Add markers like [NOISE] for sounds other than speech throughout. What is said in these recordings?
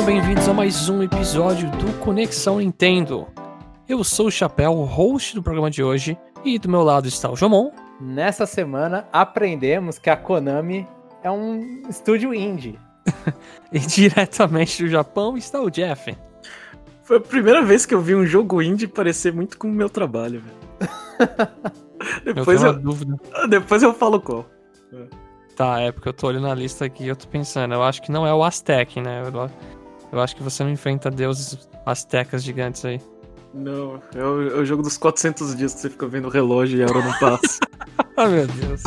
Sejam bem-vindos a mais um episódio do Conexão Nintendo. Eu sou o Chapéu, o host do programa de hoje, e do meu lado está o Jomon. Nessa semana aprendemos que a Konami é um estúdio indie. [LAUGHS] e diretamente do Japão está o Jeff. Foi a primeira vez que eu vi um jogo indie parecer muito com o meu trabalho, velho. [LAUGHS] depois, eu, dúvida. depois eu falo qual. Tá, é porque eu tô olhando a lista aqui e eu tô pensando, eu acho que não é o Aztec, né? Eu, eu acho que você não enfrenta deuses astecas gigantes aí. Não, é o, é o jogo dos 400 dias que você fica vendo o relógio e a hora não passa. [LAUGHS] ah, meu Deus.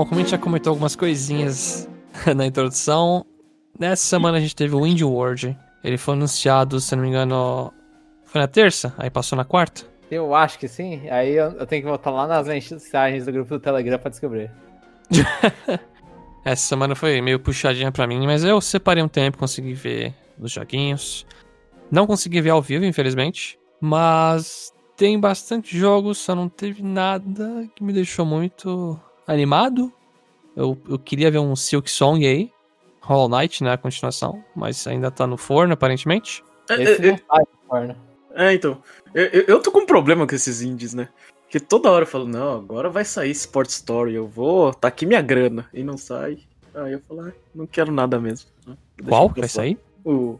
Bom, como a gente já comentou algumas coisinhas [LAUGHS] na introdução, nessa semana a gente teve o Indie World. Ele foi anunciado, se não me engano, foi na terça? Aí passou na quarta? Eu acho que sim. Aí eu, eu tenho que voltar lá nas mensagens do grupo do Telegram pra descobrir. [LAUGHS] Essa semana foi meio puxadinha pra mim, mas eu separei um tempo, consegui ver os joguinhos. Não consegui ver ao vivo, infelizmente. Mas tem bastante jogos, só não teve nada que me deixou muito animado. Eu, eu queria ver um Silk Song aí. Hollow Knight, né? A continuação. Mas ainda tá no forno, aparentemente. É, Esse é, não tá no forno. É, então. Eu, eu, tô com um problema com esses indies, né? Porque toda hora eu falo, não, agora vai sair Sport Story, eu vou, tá aqui minha grana. E não sai. Aí eu falo, ah, não quero nada mesmo. Qual vai sair? O,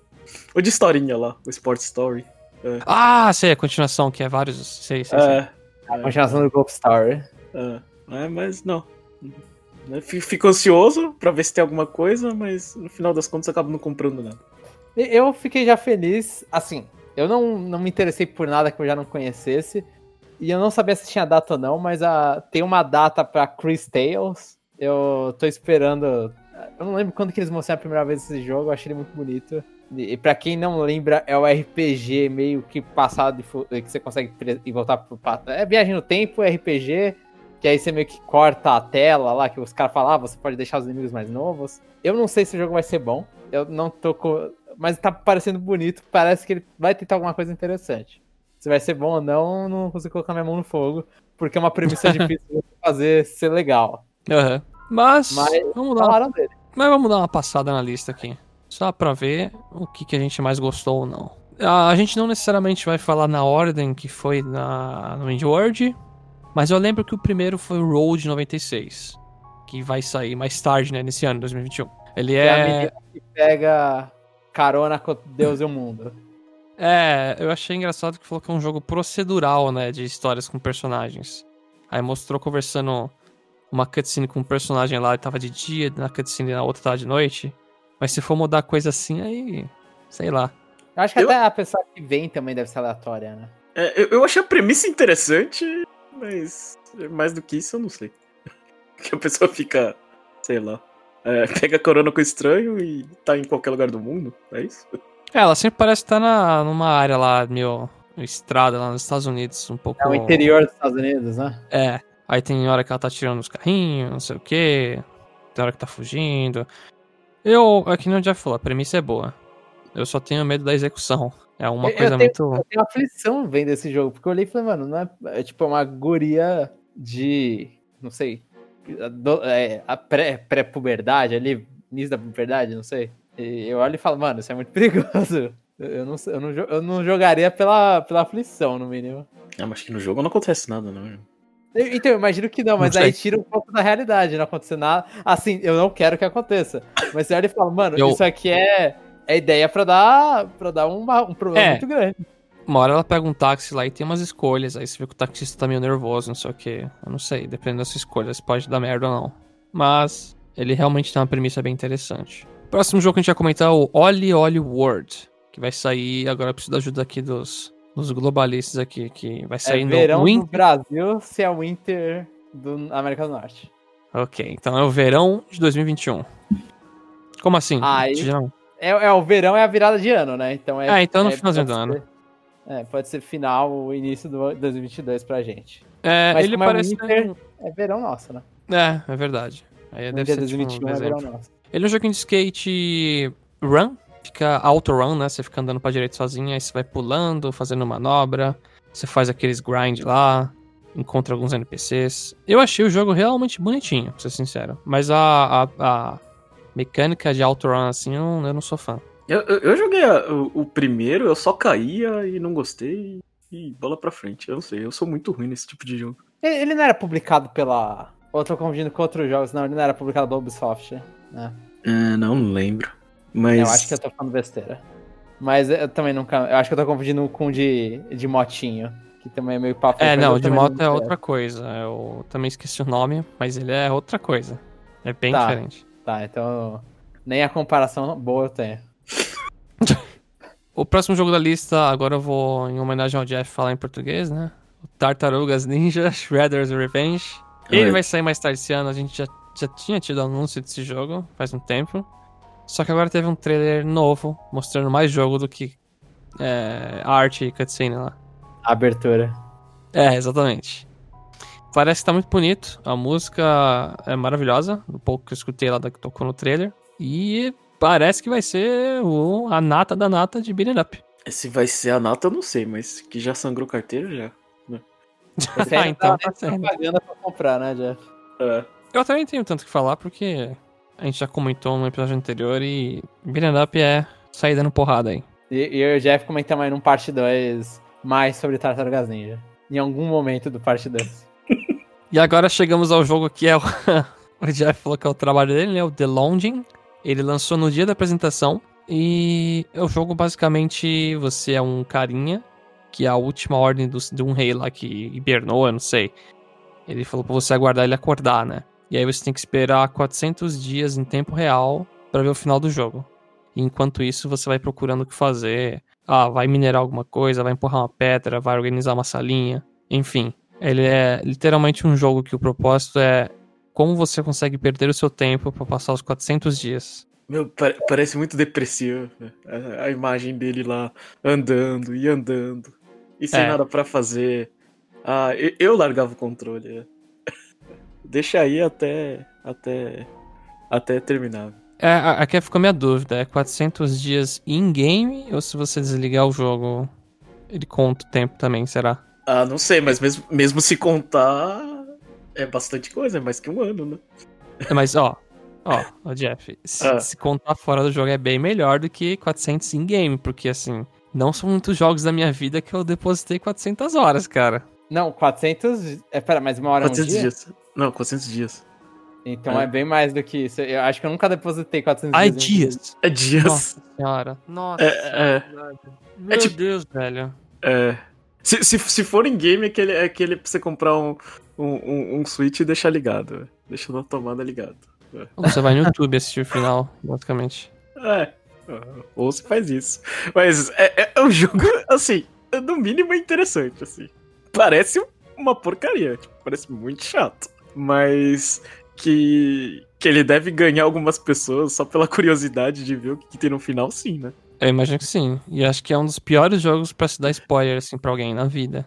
o de historinha lá, o Sport Story. É. Ah, sei, a continuação, que é vários. Sei, sei, é, sei. A continuação do Golf Story. É né? Mas não. Né, fico ansioso para ver se tem alguma coisa, mas no final das contas acabo não comprando nada. Eu fiquei já feliz, assim, eu não, não me interessei por nada que eu já não conhecesse. E eu não sabia se tinha data ou não, mas a, tem uma data pra Chris Tales. Eu tô esperando. Eu não lembro quando que eles mostraram a primeira vez esse jogo, eu achei ele muito bonito. E, pra quem não lembra, é o RPG meio que passado que você consegue e voltar pro. É viagem no tempo, RPG que aí você meio que corta a tela lá, que os caras falam, ah, você pode deixar os inimigos mais novos. Eu não sei se o jogo vai ser bom. Eu não tô com. Mas tá parecendo bonito. Parece que ele vai tentar alguma coisa interessante. Se vai ser bom ou não, não consigo colocar minha mão no fogo. Porque é uma premissa [LAUGHS] difícil de fazer ser legal. Uhum. Mas, Mas vamos dar uma... dele. Mas vamos dar uma passada na lista aqui. Só pra ver o que, que a gente mais gostou ou não. A gente não necessariamente vai falar na ordem que foi na, no Indie World, mas eu lembro que o primeiro foi o Road 96, que vai sair mais tarde, né, nesse ano, 2021. Ele é. é a menina que pega carona com Deus e o mundo. É, eu achei engraçado que falou que é um jogo procedural, né, de histórias com personagens. Aí mostrou conversando uma cutscene com um personagem lá, e tava de dia, na cutscene na outra tava de noite. Mas se for mudar coisa assim, aí. sei lá. Eu acho que eu... até a pessoa que vem também deve ser aleatória, né? É, eu, eu achei a premissa interessante, mas mais do que isso eu não sei. [LAUGHS] Que a pessoa fica, sei lá, é, [LAUGHS] pega corona com estranho e tá em qualquer lugar do mundo, é isso? É, ela sempre parece estar na, numa área lá, meio estrada lá nos Estados Unidos, um pouco. É o interior dos Estados Unidos, né? É. Aí tem hora que ela tá tirando os carrinhos, não sei o que. Tem hora que tá fugindo. Eu, aqui é no Jeff falou, a premissa é boa. Eu só tenho medo da execução. É uma eu coisa tenho, muito. Eu tenho aflição vendo esse jogo, porque eu olhei e falei, mano, não é, é tipo uma guria de. Não sei. Do, é, a pré-puberdade, pré ali, início da puberdade, não sei. E eu olho e falo, mano, isso é muito [LAUGHS] perigoso. Eu não, eu não, eu não jogaria pela, pela aflição, no mínimo. Ah, mas que no jogo não acontece nada, não. Então, eu imagino que não, mas não aí tira um pouco da realidade, não acontece nada. Assim, eu não quero que aconteça. Mas você olha e fala, mano, eu... isso aqui é é ideia pra dar, pra dar um, um problema é. muito grande. Uma hora ela pega um táxi lá e tem umas escolhas. Aí você vê que o taxista tá meio nervoso, não sei o que. Eu não sei, dependendo da sua escolha, se pode dar merda ou não. Mas ele realmente tem uma premissa bem interessante. Próximo jogo que a gente vai comentar é o Oli Oli World. Que vai sair. Agora eu preciso da ajuda aqui dos, dos globalistas aqui. Que vai sair é no verão Winter... do Brasil se é o Winter do América do Norte. Ok, então é o verão de 2021. Como assim? Aí, É, é, o verão é a virada de ano, né? Então é. É, então no é, finalzinho do pode ano. ser- É, pode ser final ou início do 2022 pra gente. É, Mas ele é parece. Winter, É verão nosso, né? É, é verdade. Aí No deve dia ser tipo, 2021 um é verão nosso. Ele é um joguinho de skate run, fica auto run, né? Você fica andando pra direita sozinho, aí você vai pulando, fazendo manobra, você faz aqueles grind lá, encontra alguns NPCs. Eu achei o jogo realmente bonitinho, pra ser sincero. Mas a, a, a mecânica de auto run, assim, eu não, eu não sou fã. Eu, eu, eu joguei a- o, o primeiro, eu só caía e não gostei. E bola pra frente. Eu não sei, eu sou muito ruim nesse tipo de jogo. Ele, ele não era publicado pela. Ou eu tô confundindo com outros jogos, não, ele não era publicado pela Ubisoft. Né? É, não lembro. Mas. Eu acho que eu tô falando besteira. Mas eu também nunca. Eu acho que eu tô confundindo com o de, de motinho. Que também é meio papo. É, não, de moto é outra coisa. Eu também esqueci o nome, mas ele é outra coisa. É bem Tá. diferente. Tá, então. Nem a comparação boa eu tenho. [LAUGHS] O próximo jogo da lista, agora eu vou, em homenagem ao Jeff, falar em português, né? O Tartarugas Ninja [LAUGHS] Shredder's Revenge. Ele Ai. vai sair mais tarde esse ano, a gente já, já tinha tido anúncio desse jogo faz um tempo. Só que agora teve um trailer novo, mostrando mais jogo do que é, arte e cutscene lá. Abertura. É, exatamente. Parece que tá muito bonito, a música é maravilhosa, do pouco que eu escutei lá da que tocou no trailer. E parece que vai ser o, a nata da nata de Beating Up. Se vai ser a nata, eu não sei, mas que já sangrou carteira já. Você [LAUGHS] Ah, então tá certo. propaganda pra comprar, né, Jeff? É. Eu também tenho tanto que falar, porque a gente já comentou no episódio anterior e Beating Up é sair dando porrada aí. E, e eu e o Jeff comentamos aí num parte 2 mais sobre Tartarugas Ninja. Em algum momento do parte 2. E agora chegamos ao jogo que é o. [LAUGHS] o Jeff falou que é o trabalho dele, né? O The Longing. Ele lançou no dia da apresentação. E é o jogo basicamente você é um carinha que é a última ordem do, de um rei lá que hibernou, eu não sei. Ele falou pra você aguardar ele acordar, né? E aí você tem que esperar 400 dias em tempo real pra ver o final do jogo. E enquanto isso você vai procurando o que fazer. Ah, vai minerar alguma coisa, vai empurrar uma pedra, vai organizar uma salinha. Enfim, ele é literalmente um jogo que o propósito é como você consegue perder o seu tempo pra passar os 400 dias. Meu, pa- parece muito depressivo. né? A, a imagem dele lá andando e andando. E sem É. nada pra fazer. Ah, eu, eu largava o controle. é. [LAUGHS] Deixa aí até. até. até terminar. É, aqui ficou minha dúvida, é 400 dias in-game ou se você desligar o jogo, ele conta o tempo também, será? Ah, não sei, mas mesmo, mesmo se contar. É bastante coisa, é mais que um ano, né? É, Mas, ó, ó, [LAUGHS] ó, Jeff, se, Ah. se contar fora do jogo é bem melhor do que 400 in-game, porque, assim, não são muitos jogos da minha vida que eu depositei 400 horas, cara. Não, 400. É, pera, mas uma hora é um 400 dia? dias. Não, 400 dias. Então É. é. bem mais do que isso. Eu acho que eu nunca depositei 400 Ai, dias. em- dias! É dias. Nossa senhora. Nossa. É, é. Meu tipo- Deus, velho. É. Se, se, se for em game, é aquele, é aquele pra você comprar um, um, um, Switch e deixar ligado. Deixa na tomada ligado. Você vai no YouTube assistir o final, basicamente. É. Ou você faz isso. Mas é, é, é um jogo, assim, no mínimo é interessante, assim. Parece uma porcaria, tipo, parece muito chato. Mas que, que ele deve ganhar algumas pessoas só pela curiosidade de ver o que, que tem no final, sim, né? Eu imagino que sim. E acho que é um dos piores jogos pra se dar spoiler, assim, pra alguém na vida.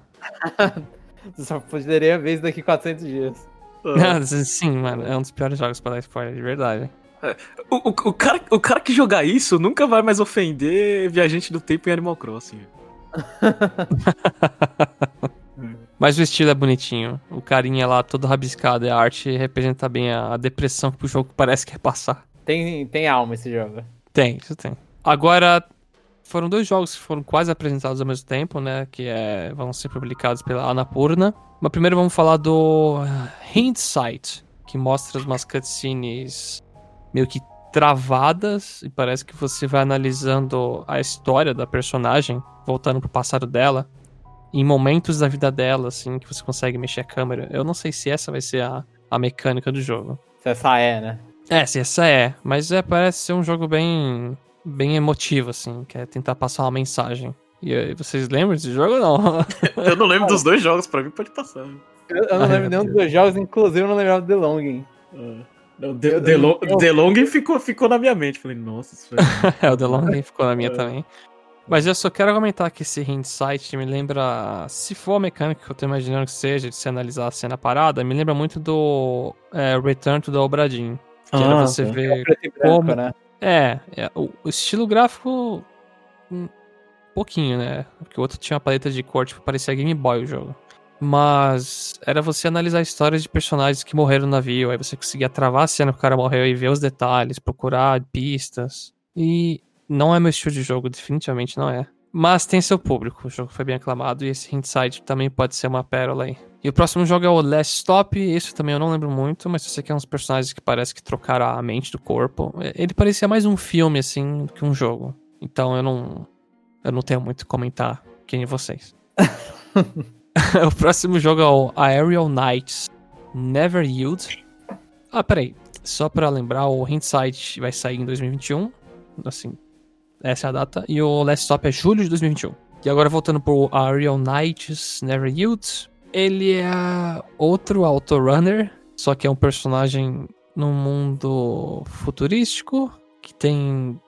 Você [LAUGHS] só poderia ver isso daqui 400 dias. Ah. sim, mano. É um dos piores jogos pra dar spoiler, de verdade. O, o, o cara, o cara que jogar isso nunca vai mais ofender viajante do tempo em Animal Crossing. [LAUGHS] Mas o estilo é bonitinho. O carinha lá todo rabiscado e a arte representa bem a, a depressão que o jogo parece que quer passar. Tem, tem alma esse jogo. Tem, isso tem. Agora, foram dois jogos que foram quase apresentados ao mesmo tempo, né? Que é, vão ser publicados pela Annapurna. Mas primeiro vamos falar do ah, Hindsight, que mostra umas cutscenes meio que travadas e parece que você vai analisando a história da personagem, voltando pro passado dela, em momentos da vida dela, assim, que você consegue mexer a câmera. Eu não sei se essa vai ser a, a mecânica do jogo. Se essa é, né? É, se essa é. Mas é, parece ser um jogo bem, bem emotivo, assim, que é tentar passar uma mensagem. E aí, vocês lembram desse jogo ou não? [LAUGHS] Eu não lembro dos dois jogos, pra mim pode passar. Eu, eu não Ai, lembro nenhum Deus. dos dois jogos, inclusive eu não lembrava do The Longing. Ah, O The, The, Long, The Long ficou, ficou na minha mente. Falei, nossa, isso [LAUGHS] é. o The Long ficou na minha [LAUGHS] é. também. Mas eu só quero comentar que esse hindsight me lembra. Se for a mecânica que eu tô imaginando que seja, de se analisar a cena parada, me lembra muito do é, Return to the Obradin. Que ah, era você ver é como. Branco, né? É, é o, o, estilo gráfico. Um pouquinho, né? Porque o outro tinha uma paleta de cor, tipo, parecia Game Boy o jogo. Mas era você analisar histórias de personagens que morreram no navio. Aí você conseguia travar a cena que o cara morreu e ver os detalhes, procurar pistas. E não é meu estilo de jogo, definitivamente não é. Mas tem seu público, o jogo foi bem aclamado e esse Hindsight também pode ser uma pérola aí. E o próximo jogo é o Last Stop, esse também eu não lembro muito, mas você quer uns personagens que parece que trocaram a mente do corpo. Ele parecia mais um filme, assim, do que um jogo. Então eu não. Eu não tenho muito comentar quem é vocês. [LAUGHS] [LAUGHS] o próximo jogo é o Aerial Knights Never Yield. Ah, peraí. Só pra lembrar, o Hindsight vai sair em 2021. Assim, essa é a data. E o Last Stop é julho de 2021. E agora voltando pro Ariel Knights Never Yield. Ele é outro autorunner, só que é um personagem num mundo futurístico que tem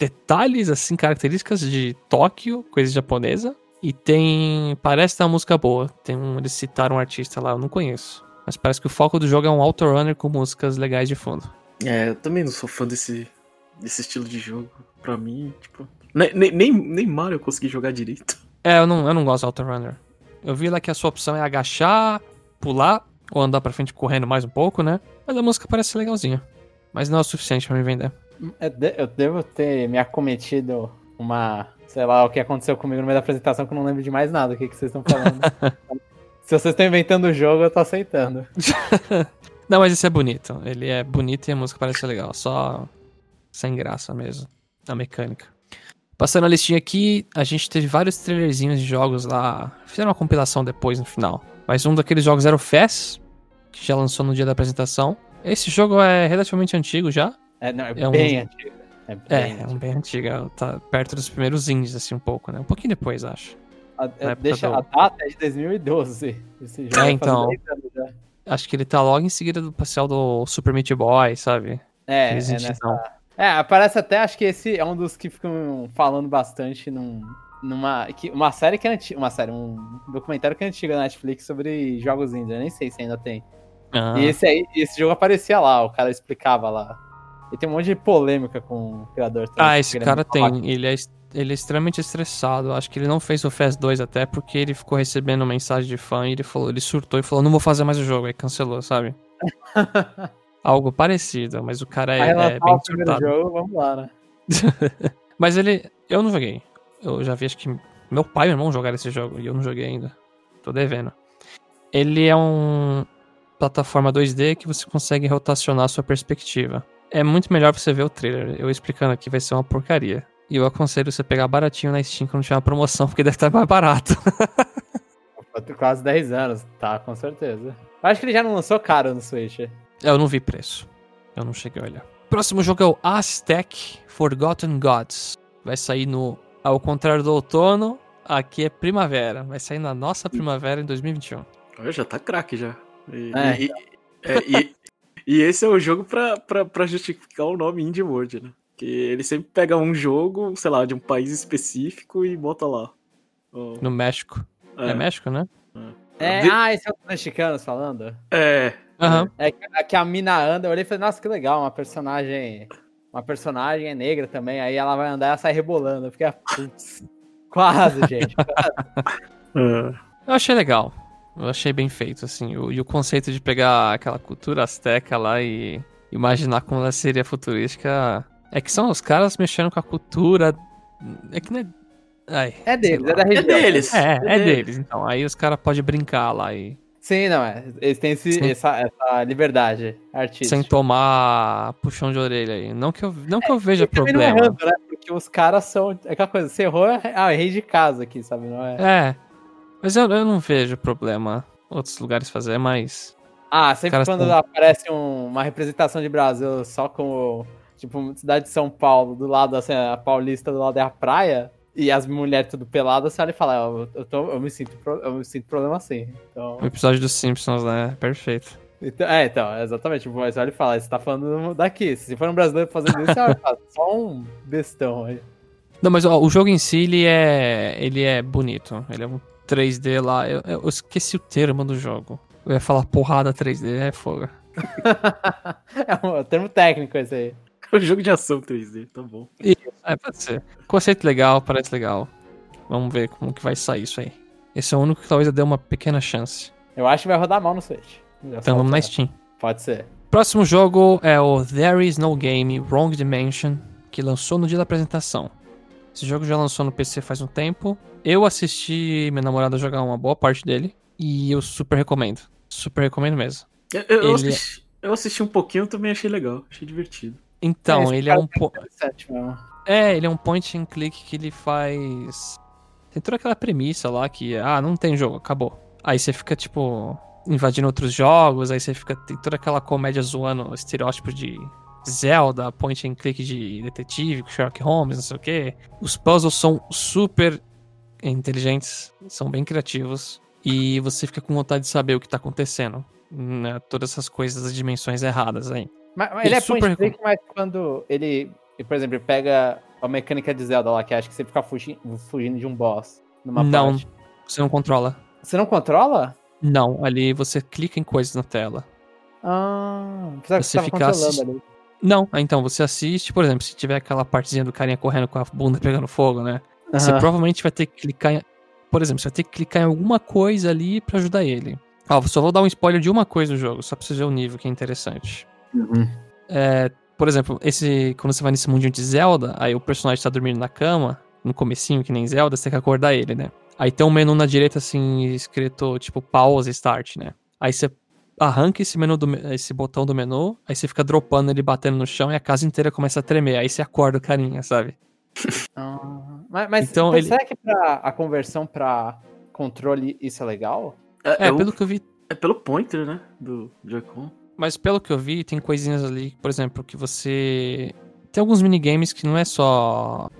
detalhes, assim, características de Tóquio, coisa japonesa. E tem. Parece ter uma música boa. Tem um, eles citaram um artista lá, eu não conheço. Mas parece que o foco do jogo é um autorunner com músicas legais de fundo. É, eu também não sou fã desse, desse estilo de jogo. Pra mim, tipo. Nem, nem, nem Mario eu consegui jogar direito. É, eu não, eu não gosto de Autorunner. Eu vi lá que a sua opção é agachar, pular, ou andar pra frente correndo mais um pouco, né? Mas a música parece legalzinha. Mas não é o suficiente pra me vender. Eu devo ter me acometido uma. Sei lá, o que aconteceu comigo no meio da apresentação que eu não lembro de mais nada. O que, que vocês estão falando? [LAUGHS] Se vocês estão inventando o jogo, eu tô aceitando. [LAUGHS] não, mas esse é bonito. Ele é bonito e a música parece legal. Só sem graça mesmo. A mecânica. Passando a listinha aqui, a gente teve vários trailerzinhos de jogos lá. Fizeram uma compilação depois no final. Mas um daqueles jogos era o FES, que já lançou no dia da apresentação. Esse jogo é relativamente antigo já. É, não, é, é bem um... antigo. É, bem, é, é um bem antigo. É, tá perto dos primeiros indies, assim, um pouco, né? Um pouquinho depois, acho. A, deixa do... a data é de 2012. Esse jogo é, então. Acho que ele tá logo em seguida do parcial do Super Meat Boy, sabe? É, é nessa, é, aparece até, acho que esse é um dos que ficam falando bastante num, numa que, uma série que é antiga, uma série, um documentário que é antigo na Netflix sobre jogos indie, eu nem sei se ainda tem. Ah. E esse aí, esse jogo aparecia lá, o cara explicava lá. E tem um monte de polêmica com o criador. Também, ah, esse cara tem, ele é, ele é extremamente estressado, acho que ele não fez o FES 2 até porque ele ficou recebendo mensagem de fã e ele falou, ele surtou e falou, não vou fazer mais o jogo, aí cancelou, sabe? [LAUGHS] Algo parecido, mas o cara é, é bem surtado. jogo, vamos lá, né? [LAUGHS] mas ele. Eu não joguei. Eu já vi, acho que meu pai e meu irmão jogaram esse jogo e eu não joguei ainda. Tô devendo. Ele é um plataforma 2D que você consegue rotacionar a sua perspectiva. É muito melhor você ver o trailer. Eu explicando aqui vai ser uma porcaria. E eu aconselho você pegar baratinho na Steam quando tiver uma promoção, porque deve estar mais barato. [LAUGHS] Quase 10 anos, tá, com certeza. Acho que ele já não lançou caro no Switch. Eu não vi preço. Eu não cheguei a olhar. Próximo jogo é o Aztec Forgotten Gods. Vai sair no. Ao contrário do outono, aqui é primavera. Vai sair na nossa primavera em 2021. Olha, já tá craque já. E, é. E, é, e, e, esse é o jogo pra, pra, pra justificar o nome Indie World, né? Que ele sempre pega um jogo, sei lá, de um país específico e bota lá. Oh. No México. É. é México, né? É, é ah, esse é o mexicano falando? É, Uhum. É que a mina anda, eu olhei e falei, nossa, que legal, uma personagem. Uma personagem é negra também, aí ela vai andar e ela sai rebolando. Eu fiquei, ah, putz, quase, [LAUGHS] gente. Quase. É. Eu achei legal. Eu achei bem feito, assim. O, e o conceito de pegar aquela cultura asteca lá e imaginar como ela seria futurística. É que são os caras mexendo com a cultura. É que não é. Ai, é deles, é da região. É deles. É, é, é deles. deles. Então, aí os caras podem brincar lá e Sim, não, é. Eles têm esse, essa, essa, liberdade artística. Sem tomar puxão de orelha aí. Não que eu, não que eu é, veja problema. Não errando, né? Porque os caras são. É aquela coisa, você errou, ah, errei de casa aqui, sabe? Não é. É. Mas eu, eu não vejo problema outros lugares fazer, mas. Ah, sempre quando tão... aparece um, uma representação de Brasil só com. Tipo, cidade de São Paulo, do lado, assim, a paulista do lado é a praia e as mulheres tudo peladas, você olha e fala, eu, eu, tô, eu, me sinto, eu me sinto problema assim. Então... O episódio dos Simpsons, né? Perfeito. Então, é, então, exatamente. Mas olha e fala, você tá falando daqui. Se for um brasileiro fazendo isso, é [LAUGHS] só um bestão aí. Não, mas ó, o jogo em si, ele é, ele é bonito. Ele é um 3D lá. Eu, eu esqueci o termo do jogo. Eu ia falar porrada 3D, é fogo. [LAUGHS] é um termo técnico esse aí. [LAUGHS] É um jogo de ação 3D, tá bom. Isso, é, pode ser. Conceito legal, parece legal. Vamos ver como que vai sair isso aí. Esse é o único que talvez eu dê uma pequena chance. Eu acho que vai rodar mal no Switch. então vamos na Steam. Pode ser. Próximo jogo é o There Is No Game Wrong Dimension, que lançou no dia da apresentação. Esse jogo já lançou no PC faz um tempo. Eu assisti minha namorada jogar uma boa parte dele e eu super recomendo. Super recomendo mesmo. Eu, eu, ele... assisti, eu assisti um pouquinho também achei legal, achei divertido. Então, é, ele é um po... É, ele é um point and click que ele faz. Tem toda aquela premissa lá que, ah, não tem jogo, acabou. Aí você fica, tipo, invadindo outros jogos, aí você fica. Tem toda aquela comédia zoando estereótipo de Zelda, point and click de detetive, Sherlock Holmes, não sei o quê. Os puzzles são super inteligentes, são bem criativos. E você fica com vontade de saber o que tá acontecendo. Né? Todas essas coisas, as dimensões erradas aí. Mas, mas ele é super point mas quando ele, por exemplo, ele pega a mecânica de Zelda lá, que acho que você fica fugindo, fugindo de um boss numa Não, parte. você não controla. Você não controla? Não, ali você clica em coisas na tela. Ah, você fica assist... Não, então você assiste, por exemplo, se tiver aquela partezinha do carinha correndo com a bunda pegando fogo, né? Uhum. Você provavelmente vai ter que clicar em... Por exemplo, você vai ter que clicar em alguma coisa ali para ajudar ele. Ó, só vou dar um spoiler de uma coisa do jogo, só pra você ver o nível que é interessante. Uhum. É, por exemplo, esse quando você vai nesse mundinho de Zelda, aí o personagem tá dormindo na cama, no comecinho, que nem Zelda, você tem que acordar ele, né? Aí tem um menu na direita, assim, escrito, tipo, pause start, né? Aí você arranca esse menu do, esse botão do menu, aí você fica dropando ele batendo no chão e a casa inteira começa a tremer. Aí você acorda o carinha, sabe? [LAUGHS] Ah, mas, mas então, ele... será que pra, a conversão pra controle isso é legal? É, é, é pelo o, que eu vi. É pelo pointer, né? Do Joy-Con. Mas pelo que eu vi, tem coisinhas ali, por exemplo, que você. Tem alguns minigames que não é só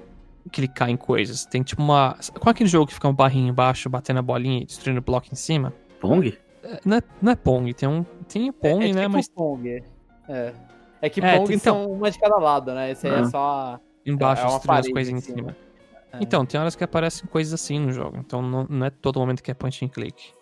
clicar em coisas. Tem tipo uma. Qual é aquele jogo que fica um barrinho embaixo, batendo a bolinha e destruindo o bloco em cima? Pong? É, não, é, não é Pong, tem um. Tem Pong, é, é né? Tipo mas. Pong. É. É que é, Pong então... são uma de cada lado, né? Esse aí é só. Embaixo, é destruindo as coisas em cima. cima. É. Então, tem horas que aparecem coisas assim no jogo. Então não, não é todo momento que é point and click.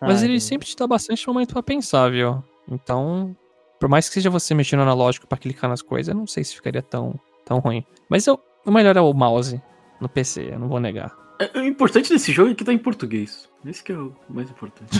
Mas ah, ele sempre te dá bastante momento para pensar, viu? Então, por mais que seja você mexendo no analógico para clicar nas coisas, eu não sei se ficaria tão, tão ruim. Mas eu, o melhor é o mouse no PC, eu não vou negar. É, o importante desse jogo é que tá em português. Esse que é o mais importante.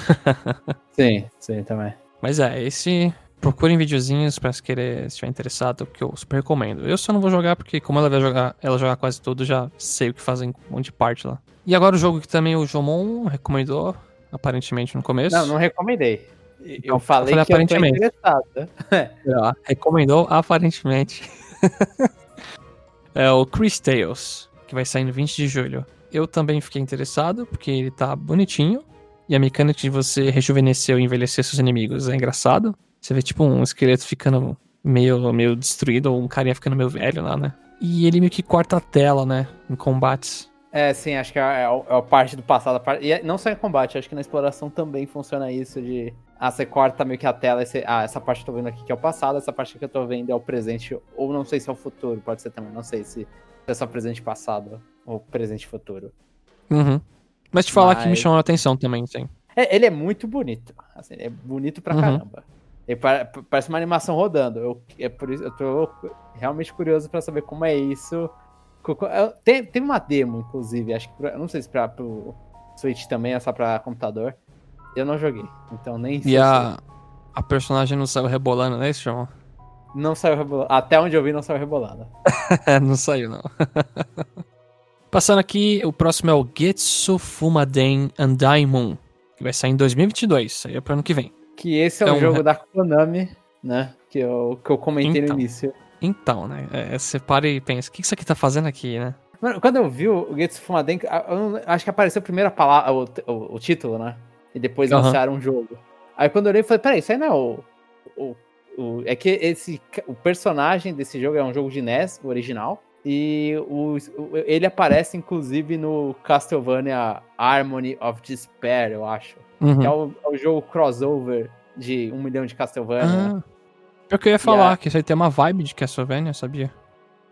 [LAUGHS] sim, sim, também. Mas é, esse. Procurem videozinhos pra se querer, se estiver interessado, que eu super recomendo. Eu só não vou jogar porque, como ela vai jogar, ela joga quase tudo, já sei o que fazem um monte de parte lá. E agora o jogo que também o Jomon recomendou, aparentemente no começo. Não, não recomendei. Eu então, falei, eu falei que aparentemente. eu tô interessado. É, recomendou aparentemente. [LAUGHS] é o Chris Tales, que vai sair no 20 de julho. Eu também fiquei interessado, porque ele tá bonitinho. E a mecânica de você rejuvenescer ou envelhecer seus inimigos é engraçado. Você vê tipo um esqueleto ficando meio, meio destruído, ou um carinha ficando meio velho lá, né? E ele meio que corta a tela, né? Em combates. É, sim, acho que é, é, é a parte do passado. A parte, e é, não só em combate, acho que na exploração também funciona isso de. Ah, você corta meio que a tela você, Ah, essa parte que eu tô vendo aqui que é o passado, essa parte que eu tô vendo é o presente. Ou não sei se é o futuro, pode ser também. Não sei se é só presente passado ou presente futuro. Uhum. Mas te falar Mas... que me chamou a atenção também, sim. É, ele é muito bonito. Assim, é bonito pra uhum. caramba. Parece uma animação rodando. Eu, é por isso, eu tô realmente curioso para saber como é isso tem, tem uma demo, inclusive, acho que. Pra, não sei se pra, pro Switch também, é só pra computador. Eu não joguei, então nem sei. E a, a personagem não saiu rebolando, né, isso, chama? Não saiu rebolando. Até onde eu vi, não saiu rebolando. [LAUGHS] não saiu, não. [LAUGHS] Passando aqui, o próximo é o Getsu Fumaden Andaimon, que vai sair em 2022, saiu pro ano que vem. Que esse é, é um jogo [LAUGHS] da Konami, né? Que eu, que eu comentei então. no início. Então, né? É, você para e pensa, o que isso aqui tá fazendo aqui, né? Mano, quando eu vi o Getsu Fumaden, acho que apareceu a primeira palavra, o, o, o título, né? E depois uhum. lançaram um jogo. Aí quando eu olhei, eu falei, peraí, isso aí não é o, o, o, É que esse, o personagem desse jogo é um jogo de NES, o original. E o, ele aparece, inclusive, no Castlevania Harmony of Despair, eu acho. Uhum. Que é o, é o jogo crossover de um milhão de Castlevania. Ah, eu queria falar que isso aí tem uma vibe de Castlevania, sabia?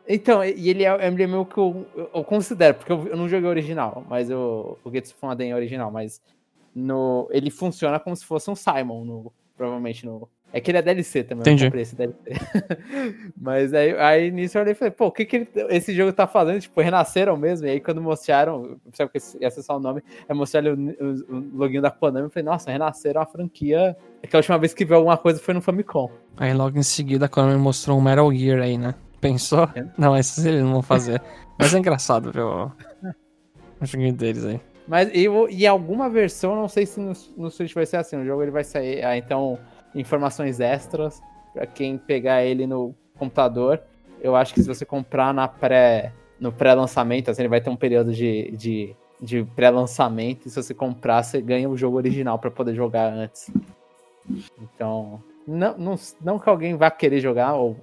Então, e ele é, é meio que eu, eu, considero, porque eu, eu, não joguei original, mas eu, o Getsu Fumaden é original, mas no, ele funciona como se fosse um Simon, no, provavelmente no, é que ele é DLC também, Entendi. eu comprei esse DLC. [LAUGHS] Mas aí, aí nisso eu olhei e falei, pô, o que, que ele, esse jogo tá fazendo? Tipo, renasceram mesmo. E aí quando mostraram, sabe que esse é só o nome, é mostrar o, o, o login da Konami. Eu falei, nossa, renasceram a franquia. É que a última vez que viu alguma coisa foi no Famicom. Aí logo em seguida a Konami mostrou um Metal Gear aí, né? Pensou? É. Não, esses eles não vão fazer. Mas é engraçado ver o, o joguinho deles aí. Mas e, e alguma versão, não sei se no, no Switch vai ser assim. O jogo ele vai sair. Ah, então informações extras para quem pegar ele no computador. Eu acho que se você comprar na pré, no pré-lançamento, assim, ele vai ter um período de, de, de pré-lançamento. E se você comprar, você ganha o jogo original para poder jogar antes. Então, não, não, não que alguém vá querer jogar, ou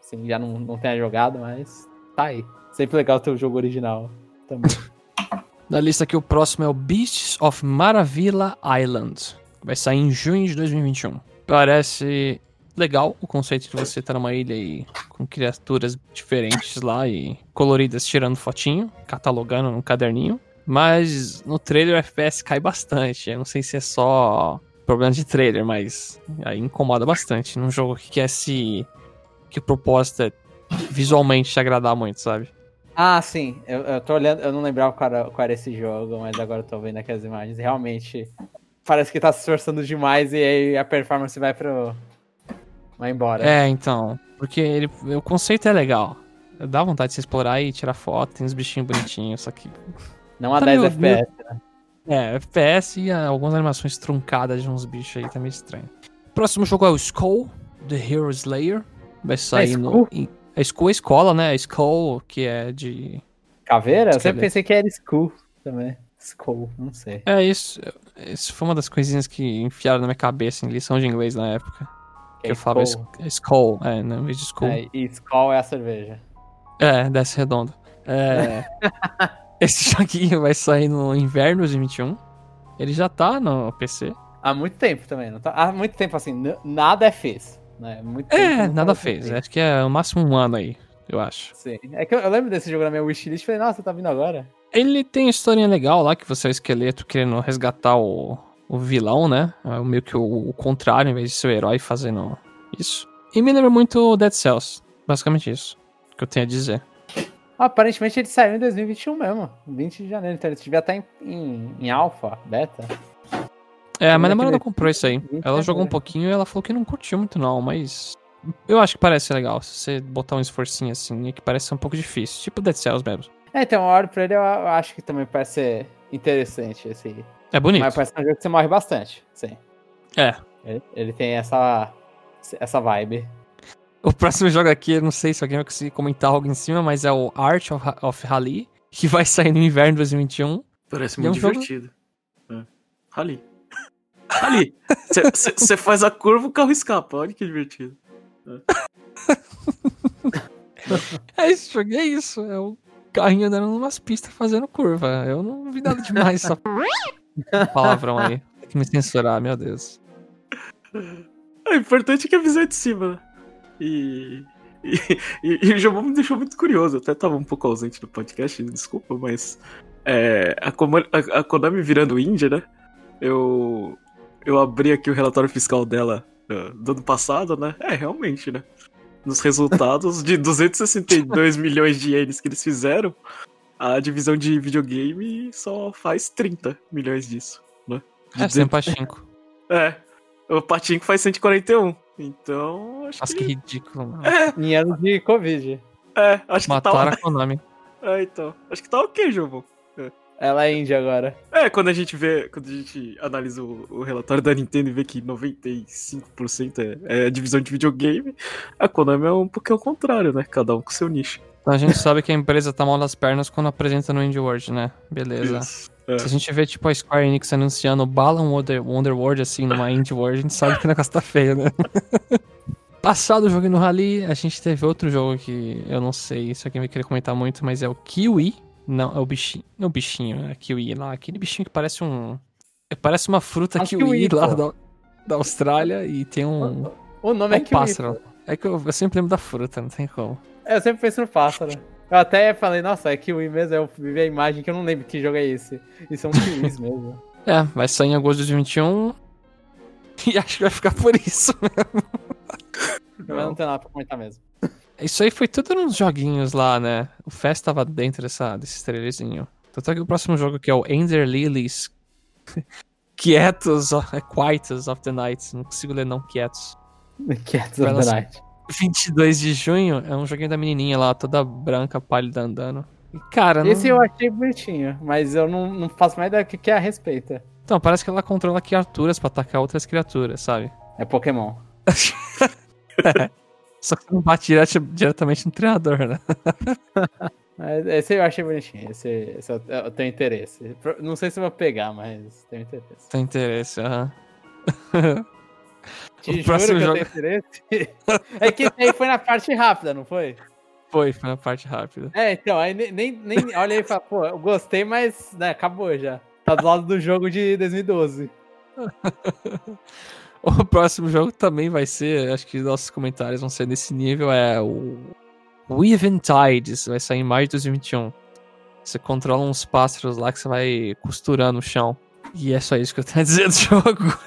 assim, já não, não tenha jogado, mas tá aí. Sempre legal ter o jogo original também. [LAUGHS] Na lista aqui, o próximo é o Beasts of Maravilla Island. Vai sair em junho de 2021. Parece legal o conceito de você estar numa ilha e com criaturas diferentes lá e coloridas tirando fotinho, catalogando num caderninho. Mas no trailer o FPS cai bastante. Eu não sei se é só problema de trailer, mas aí incomoda bastante num jogo que quer se. que o propósito é visualmente te agradar muito, sabe? Ah, sim. Eu, eu tô olhando, eu não lembrava qual era, qual era esse jogo, mas agora eu tô vendo aqui as imagens. Realmente parece que tá se esforçando demais e aí a performance vai pro. Vai embora. É, então. Porque ele, o conceito é legal. Dá vontade de se explorar e tirar foto, tem uns bichinhos bonitinhos, só que. Não a tá 10 FPS, né? É, FPS e algumas animações truncadas de uns bichos aí, tá meio estranho. Próximo jogo é o Skull, The Hero Slayer. Vai sair é no. É Skull é escola, né? Skull, que é de. Caveira? Eu sempre pensei que era Skull também. Skull, não sei. É isso. Isso foi uma das coisinhas que enfiaram na minha cabeça em lição de inglês na época. Que, eu falava Skull, é, não, em vez de Skull. É, e Skull é a cerveja. É, desce redondo. É, [LAUGHS] esse joguinho vai sair no inverno de 21. Ele já tá no PC. Há muito tempo também, não tá? Há muito tempo assim, nada é fez. Né? Muito é, nada fez. Acho que é o máximo um ano aí, eu acho. Sim. É que eu, eu lembro desse jogo na minha wishlist e falei, nossa, tá vindo agora. Ele tem historinha legal lá, que você é o esqueleto querendo resgatar o, o vilão, né? É meio que o, o contrário, em vez de ser o herói fazendo isso. E me lembra muito Dead Cells. Basicamente isso que eu tenho a dizer. Aparentemente ele saiu em 2021 mesmo, 20 de janeiro, então ele devia estar em, em, em alfa, beta. É, mas a namorada comprou isso aí. Ela jogou um pouquinho e ela falou que não curtiu muito não, mas eu acho que parece legal. Se você botar um esforcinho assim, é que parece um pouco difícil. Tipo Dead Cells mesmo. É, então, uma hora pra ele eu acho que também parece ser interessante esse. É bonito. Mas parece um jogo que você morre bastante, sim. É. Ele, ele tem essa, essa vibe. O próximo jogo aqui, eu não sei se alguém vai conseguir comentar algo em cima, mas é o Art of, of Rally, que vai sair no inverno de 2021. Parece muito é um divertido. Jogo... É. Rally. Rally. Você faz a curva, o carro escapa. Olha que divertido. É, é jogo, é isso. É o carrinho andando numas pistas fazendo curva. Eu não vi nada demais essa [LAUGHS] palavrão aí. Tem que me censurar, meu Deus. É importante que a visão é de cima, né? E, e, e, e o jogo me deixou muito curioso. Eu até tava um pouco ausente do podcast, desculpa, mas é, a, a, a Konami virando Índia, né? Eu, eu abri aqui o relatório fiscal dela uh, do ano passado, né? É, realmente, né? nos resultados de 262 [LAUGHS] milhões de ienes que eles fizeram, a divisão de videogame só faz 30 milhões disso, né? De é, sem Pachinko. É, o Pachinko faz 141. Então, acho Nossa, que... que ridículo, mano. É. Em anos de Covid. É, acho Mataram que tá... a Konami. É, então. Acho que tá ok, João. Ela é índia agora. É, quando a gente vê, quando a gente analisa o, o relatório da Nintendo e vê que 95% é, é a divisão de videogame, a Konami é um pouquinho ao contrário, né? Cada um com seu nicho. Então a gente sabe que a empresa tá mal das pernas quando apresenta no Indie World, né? Beleza. É. Se a gente vê, tipo, a Square Enix anunciando Balan Wonder, Wonderworld, assim, numa Indie World, a gente sabe que o negócio tá feio, né? [LAUGHS] Passado o jogo no Rally, a gente teve outro jogo que eu não sei se alguém vai querer comentar muito, mas é o Kiwi, não, é o bichinho. Não é o bichinho, é kiwi lá. Aquele bichinho que parece um. Parece uma fruta kiwi, kiwi lá. Da... da Austrália e tem um. O nome é, um é kiwi. pássaro. É que eu, eu, sempre lembro da fruta, não tem como. É, eu sempre penso no pássaro. Eu até falei, nossa, é kiwi mesmo. Eu vi a imagem que eu não lembro que jogo é esse. E são kiwis [LAUGHS] mesmo. É, vai sair em agosto de 2021. [LAUGHS] E acho que vai ficar por isso mesmo. Não. Mas não tem nada pra comentar mesmo. Isso aí foi tudo nos joguinhos lá, né? O Fest tava dentro dessa, desse trailerzinho. Tanto é que o próximo jogo que é o Ender Lilies. [LAUGHS] Quietos, é Quietos of the Night. Não consigo ler não, Quietos. [LAUGHS] Quietos of the Night. 22 de junho é um joguinho da menininha lá, toda branca, pálida andando. E, cara, Esse não... eu achei bonitinho, mas eu não, não faço mais ideia do que é a respeito. Então, parece que ela controla criaturas pra atacar outras criaturas, sabe? É Pokémon. [LAUGHS] Só que não bate direto, diretamente no treinador, né? [LAUGHS] esse eu achei bonitinho. Esse, esse eu, eu, tenho interesse. Não sei se eu vou pegar, mas tenho interesse. Tem interesse, aham. [LAUGHS] Te o juro que jogo... eu tenho interesse. [LAUGHS] é que aí foi na parte rápida, não foi? Foi, foi na parte rápida. É, então, aí nem, nem olha aí e fala, pô, eu gostei, mas né, acabou já. Tá do lado do jogo de 2012. [LAUGHS] o próximo jogo também vai ser, acho que nossos comentários vão ser nesse nível, é o Weaving Tides, vai sair em maio de 2021. Você controla uns pássaros lá que você vai costurando no chão. E é só isso que eu tenho a dizer do [LAUGHS] jogo.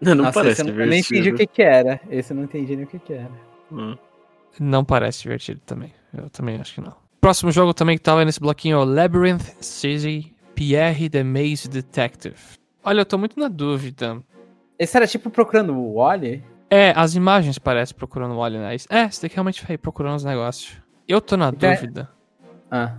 Não, não Nossa, parece eu nem entendi o que, que era. Esse eu não entendi nem o que, que era. Hum. Não parece divertido também. Eu também acho que não. Próximo jogo também que tava nesse bloquinho é o Labyrinth City Pierre the Maze Detective. Olha, eu tô muito na dúvida. Esse era tipo procurando o Wally? É, as imagens parecem procurando o Wally, né? É, você tem que realmente ir procurando os negócios. Eu tô na então é- dúvida. Ah.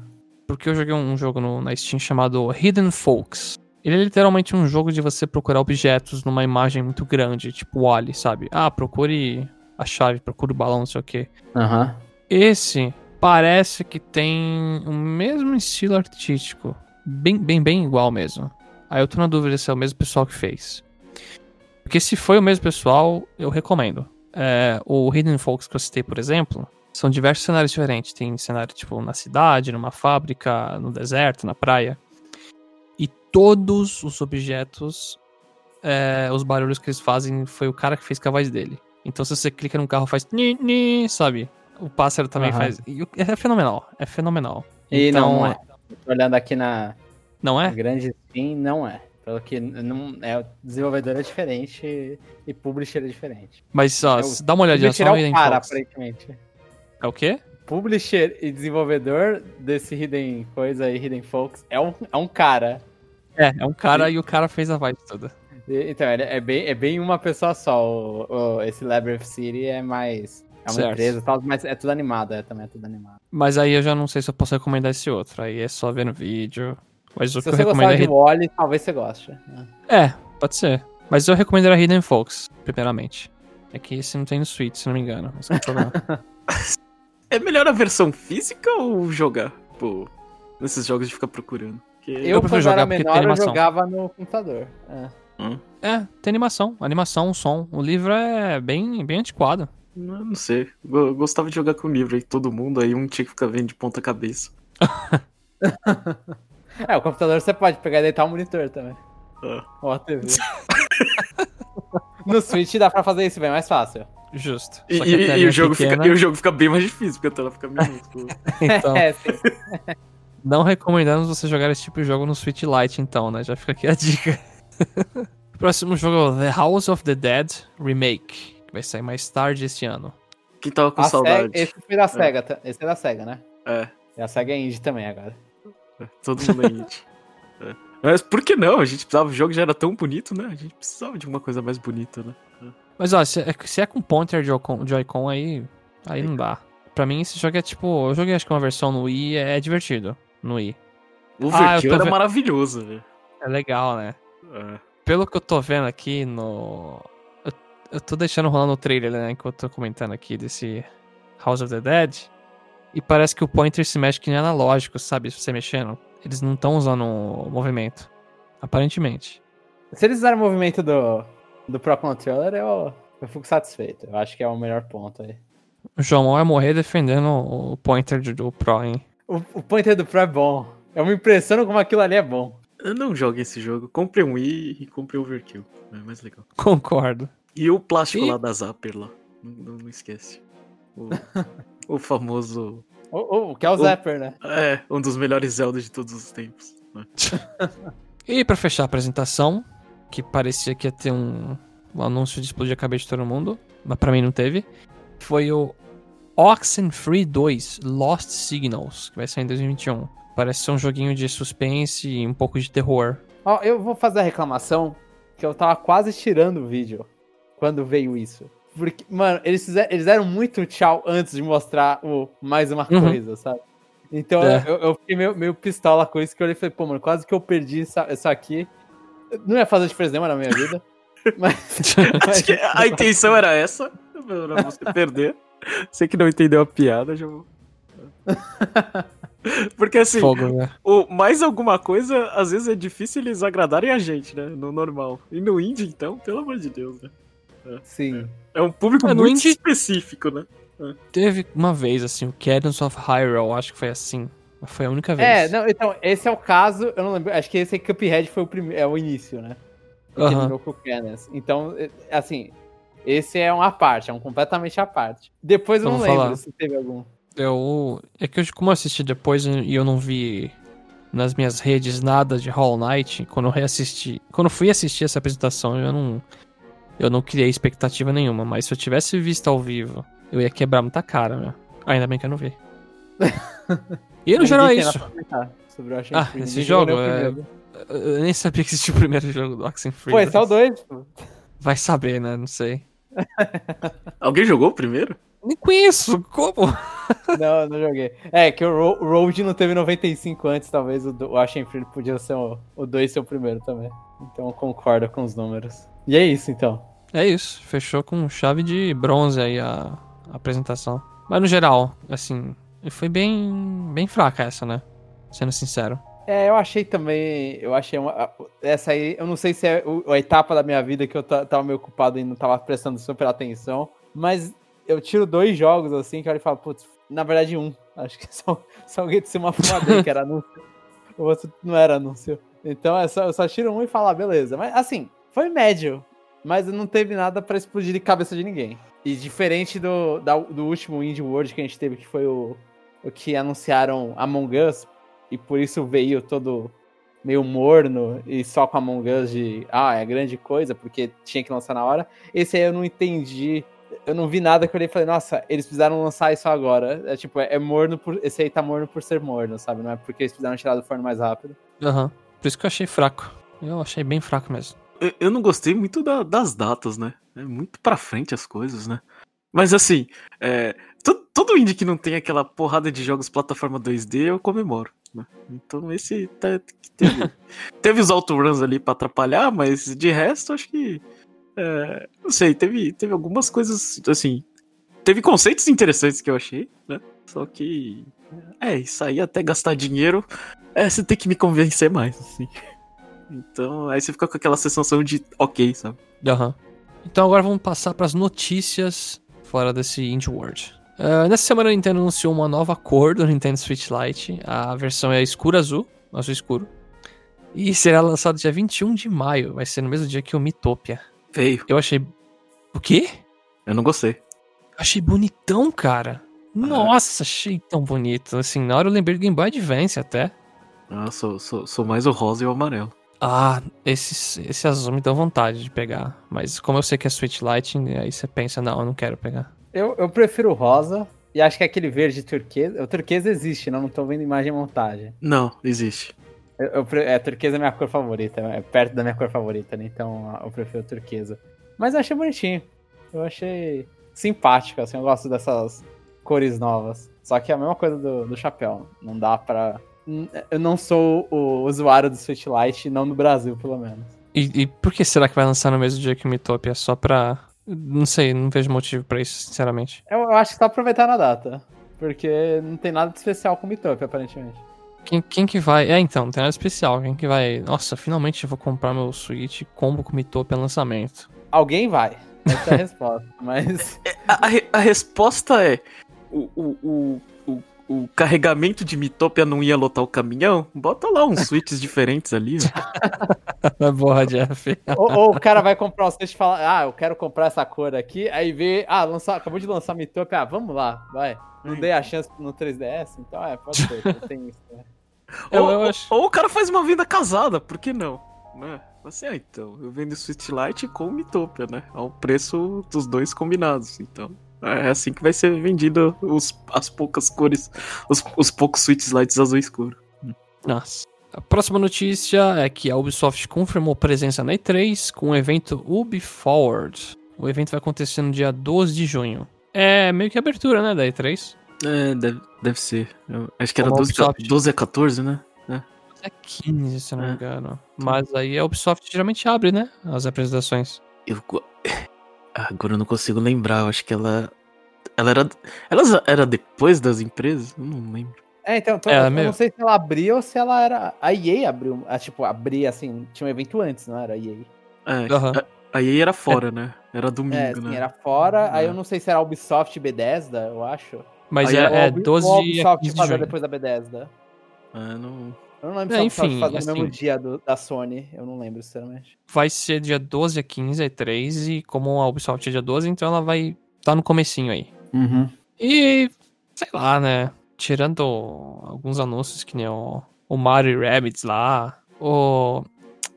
Porque eu joguei um jogo no, na Steam chamado Hidden Folks. Ele é literalmente um jogo de você procurar objetos numa imagem muito grande, tipo Wally, sabe? Ah, procure a chave, procure o balão, não sei o quê. Aham. Uhum. Esse parece que tem o mesmo estilo artístico. Bem, bem, bem igual mesmo. Aí eu tô na dúvida se é o mesmo pessoal que fez. Porque se foi o mesmo pessoal, eu recomendo. É, o Hidden Folks que eu citei, por exemplo, são diversos cenários diferentes. Tem cenário tipo na cidade, numa fábrica, no deserto, na praia. E todos os objetos, é, os barulhos que eles fazem, foi o cara que fez com a voz dele. Então se você clica num carro, faz ni, ni, sabe? O pássaro também uhum. faz. É fenomenal. É fenomenal. E então, não é. Tô olhando aqui na. Não é? Grande sim, não é. Pelo que não é, desenvolvedor é diferente e publisher é diferente. Mas ó, é o, dá uma olhadinha só é o cara, aparentemente. É o quê? Publisher e desenvolvedor desse Hidden Coisa aí, Hidden Folks, é um, é um cara. É, é um cara e o cara fez a vibe toda. Então, é bem, é bem uma pessoa só. O, o, esse Labyrinth City é mais. É uma certo. empresa e tal, mas é tudo animado, é, também é tudo animado. Mas aí eu já não sei se eu posso recomendar esse outro. Aí é só ver no vídeo. Mas o se que eu recomendo é. De Wally, talvez você goste. Né? É, pode ser. Mas eu recomendaria Hidden Folks, primeiramente. É que esse não tem no Switch, se não me engano. [LAUGHS] é melhor a versão física ou jogar? Pô, nesses jogos de ficar procurando. Que... Eu, eu prefiro jogar menor, eu jogava no computador. É. Hum? É, tem animação. Animação, som. O livro é bem, bem antiquado. Não, não sei. Eu gostava de jogar com o livro aí, todo mundo, aí um tinha que ficar vendo de ponta cabeça. [LAUGHS] é, o computador você pode pegar e deitar o monitor também. Ah. Ou a TV. [LAUGHS] no Switch dá pra fazer isso bem mais fácil. Justo. E, e, e, o jogo fica, e o jogo fica bem mais difícil, porque a tela fica minúscula. [LAUGHS] então, [LAUGHS] é, não recomendamos você jogar esse tipo de jogo no Switch Lite, então, né? Já fica aqui a dica. Próximo jogo é The House of the Dead Remake, que vai sair mais tarde esse ano. Que tava com a saudade. esse foi da é. SEGA, esse é da SEGA, né? É. E a SEGA é indie também agora. É, todo mundo é indie. [LAUGHS] é. Mas por que não? A gente precisava, o jogo já era tão bonito, né? A gente precisava de uma coisa mais bonita, né? É. Mas ó, se é, se é com pointer Joy-Con aí, aí não dá. Pra mim esse jogo é tipo, eu joguei acho que uma versão no Wii, é divertido no Wii. O ah, era maravilhoso, velho. É legal, né? É. Pelo que eu tô vendo aqui no. Eu, eu tô deixando rolando o trailer, né? Enquanto eu tô comentando aqui desse House of the Dead. E parece que o pointer se mexe que nem analógico, sabe? Se você mexendo. Eles não estão usando o movimento. Aparentemente. Se eles usarem o movimento do, do Pro Controller, eu, eu fico satisfeito. Eu acho que é o melhor ponto aí. O João vai morrer defendendo o pointer do Pro, hein? O, o pointer do Pro é bom. Eu me impressiono como aquilo ali é bom. Não jogue esse jogo. Compre um Wii e compre Overkill. É mais legal. Concordo. E o plástico e... lá da Zapper lá. Não, não, não esquece. O, [LAUGHS] o famoso. O, o, que é o, o Zapper, né? É, um dos melhores Zelda de todos os tempos. Né? [LAUGHS] e para fechar a apresentação, que parecia que ia ter um, um anúncio de explodir a cabeça de todo mundo, mas pra mim não teve, foi o Oxenfree 2 Lost Signals, que vai sair em 2021. Parece ser um joguinho de suspense e um pouco de terror. Ó, eu vou fazer a reclamação que eu tava quase tirando o vídeo quando veio isso. Porque, mano, eles, fizeram, eles deram muito tchau antes de mostrar o mais uma uhum. coisa, sabe? Então é. eu, eu, fiquei meio, meio pistola com isso, que eu olhei e falei, pô, mano, quase que eu perdi isso, isso aqui. Não ia fazer diferença nenhuma na minha vida. mas, [LAUGHS] mas... Acho que a intenção era essa, pra você perder. Você que não entendeu a piada, já vou. [LAUGHS] Porque assim, Fogo, né? o mais alguma coisa, às vezes é difícil eles agradarem a gente, né? No normal. E no indie, então, pelo amor de Deus, né? É, Sim. É, é um público é, muito indie... específico, né? É. Teve uma vez, assim, o Cadence of Hyrule, acho que foi assim. Foi a única é, vez. É, não, então, esse é o caso, eu não lembro, acho que esse Cuphead foi o primeiro, é o início, né? Uh -huh. com o Cadence. Então, assim, esse é uma parte, é um completamente à parte. Depois eu Vamos não lembro falar. se teve algum. Eu. É que eu, como eu assisti depois e eu não vi nas minhas redes nada de Hollow Knight, quando eu reassisti. Quando eu fui assistir essa apresentação, eu não. Eu não criei expectativa nenhuma, mas se eu tivesse visto ao vivo, eu ia quebrar muita cara, meu. Ainda bem que eu não vi. [LAUGHS] e no geral é isso. ah, esse jogo é... Eu nem sabia que existia o primeiro jogo do Oxenfree. Pô, é o 2, pô. Vai saber, né? Não sei. [LAUGHS] Alguém jogou o primeiro? Nem conheço, como? [LAUGHS] não, não joguei. É, que o Road não teve 95 antes, talvez o, o Ashenfield podia ser o, 2 ser o primeiro também. Então concordo com os números. E é isso, então. É isso, fechou com chave de bronze aí a, a apresentação. Mas no geral, assim, foi bem, bem fraca essa, né? Sendo sincero. É, eu achei também. Eu achei uma. Essa aí, eu não sei se é a etapa da minha vida que eu tava meio ocupado e não tava prestando super atenção. Mas eu tiro dois jogos assim que eu falo, putz, na verdade um. Acho que [LAUGHS] só, só alguém de uma fumadeira que era anúncio. O outro não era anúncio. Então é só, eu só tiro um e falo, ah, beleza. Mas assim, foi médio. Mas não teve nada para explodir de cabeça de ninguém. E diferente do, da, do último Indie World que a gente teve, que foi o, o que anunciaram Among Us, e por isso veio todo meio morno e só com Among Us de ah, é grande coisa, porque tinha que lançar na hora. Esse aí eu não entendi eu não vi nada que eu olhei e falei, nossa, eles precisaram lançar isso agora. É tipo, é, é, morno por. Esse aí tá morno por ser morno, sabe? Não é porque eles precisaram tirar do forno mais rápido. Aham. Uhum. Por isso que eu achei fraco. Eu achei bem fraco mesmo. Eu, não gostei muito da, das datas, né? É muito pra frente as coisas, né? Mas assim, é, todo, todo indie que não tem aquela porrada de jogos plataforma 2D, eu comemoro. Né? Então esse tá, teve, [LAUGHS] teve os autoruns ali pra atrapalhar, mas de resto acho que é, não sei, teve, teve algumas coisas, assim. Teve conceitos interessantes que eu achei, né? Só que. É, isso aí até gastar dinheiro. É, você tem que me convencer mais, assim. Então, aí você fica com aquela sensação de ok, sabe? Aham. Uhum. Então agora vamos passar para as notícias fora desse Indie World. Uh, nessa semana a Nintendo anunciou uma nova cor do Nintendo Switch Lite. A versão é escuro azul, azul escuro. E será lançado dia 21 de maio. Vai ser no mesmo dia que o Mitopia. Feio. Eu achei. O quê? Eu não gostei. Achei bonitão, cara. Nossa, achei tão bonito. Assim, na hora eu lembrei do Game Boy Advance até. Ah, sou, sou, sou mais o rosa e o amarelo. Ah, esse, esse azul me deu vontade de pegar. Mas como eu sei que é Sweet Lighting, aí você pensa, não, eu não quero pegar. Eu, eu prefiro o rosa. E acho que é aquele verde turquesa. O turquesa existe, não, não tô vendo imagem e montagem. Não, existe. Eu, eu, é, turquesa é minha cor favorita, é perto da minha cor favorita, né? Então eu prefiro turquesa. Mas eu achei bonitinho. Eu achei simpático, assim, eu gosto dessas cores novas. Só que é a mesma coisa do, do chapéu. Não dá pra. Eu não sou o usuário do Switch Lite, não no Brasil, pelo menos. E, e por que será que vai lançar no mesmo dia que o Mitopia? É só pra. Não sei, não vejo motivo pra isso, sinceramente. Eu, eu acho que tá aproveitando a data. Porque não tem nada de especial com o Mitopia, aparentemente. Quem, quem que vai. É, então, não tem nada especial. Quem que vai. Nossa, finalmente eu vou comprar meu Switch combo com Mitopia lançamento. Alguém vai. Essa é a [LAUGHS] resposta. Mas. É, a, a, a resposta é. O, o, o, o carregamento de Mitopia não ia lotar o caminhão, bota lá uns switches diferentes ali. Ó. [LAUGHS] Boa, Jeff. ou, ou, o cara vai comprar um switch e fala, ah, eu quero comprar essa cor aqui, aí vê, ah, lançar, acabou de lançar Mitopia, ah, vamos lá, vai. Não dei a chance no 3DS, então é, pode ser, tem isso, né? [LAUGHS] ou, eu acho... ou, o cara faz uma venda casada, por que não? Né? Assim, ah, então, eu vendo Switch Lite com Mitopia, né? Ao preço dos dois combinados, então. É assim que vai ser vendido os, as poucas cores, os, os poucos Switch Lights azul escuro. Nossa. A próxima notícia é que a Ubisoft confirmou presença na E3 com o evento Ubi Forward. O evento vai acontecer no dia 12 de junho. É meio que abertura, né, da E3. É, deve, deve ser. Eu acho que era 12, 12 a 14, né? É. É 15, se não me é. engano. Mas aí a Ubisoft geralmente abre, né? As apresentações. Eu, [LAUGHS] Agora eu não consigo lembrar, eu acho que ela. Ela era. Ela era depois das empresas? Eu não lembro. É, então, então é, eu não sei se ela abriu ou se ela era. A EA abriu. A, tipo, abria assim. Tinha um evento antes, não era a EA? É, uhum. a, a, EA era fora, é. né? Era domingo, é, sim, né? era fora. Aí eu não sei se era Ubisoft Bethesda, eu acho. Mas aí é, é 12 ou Ubisoft fazer depois da Bethesda. Ah, não. Eu não lembro é, se enfim, fazer assim, no mesmo dia do, da Sony. Eu não lembro, sinceramente. Vai ser dia 12 a 15 a 3 e como a Ubisoft é dia 12, então ela vai estar tá no comecinho aí. Uhum. E, sei lá, né? Tirando alguns anúncios que nem o, o Mario Rabbids lá, o...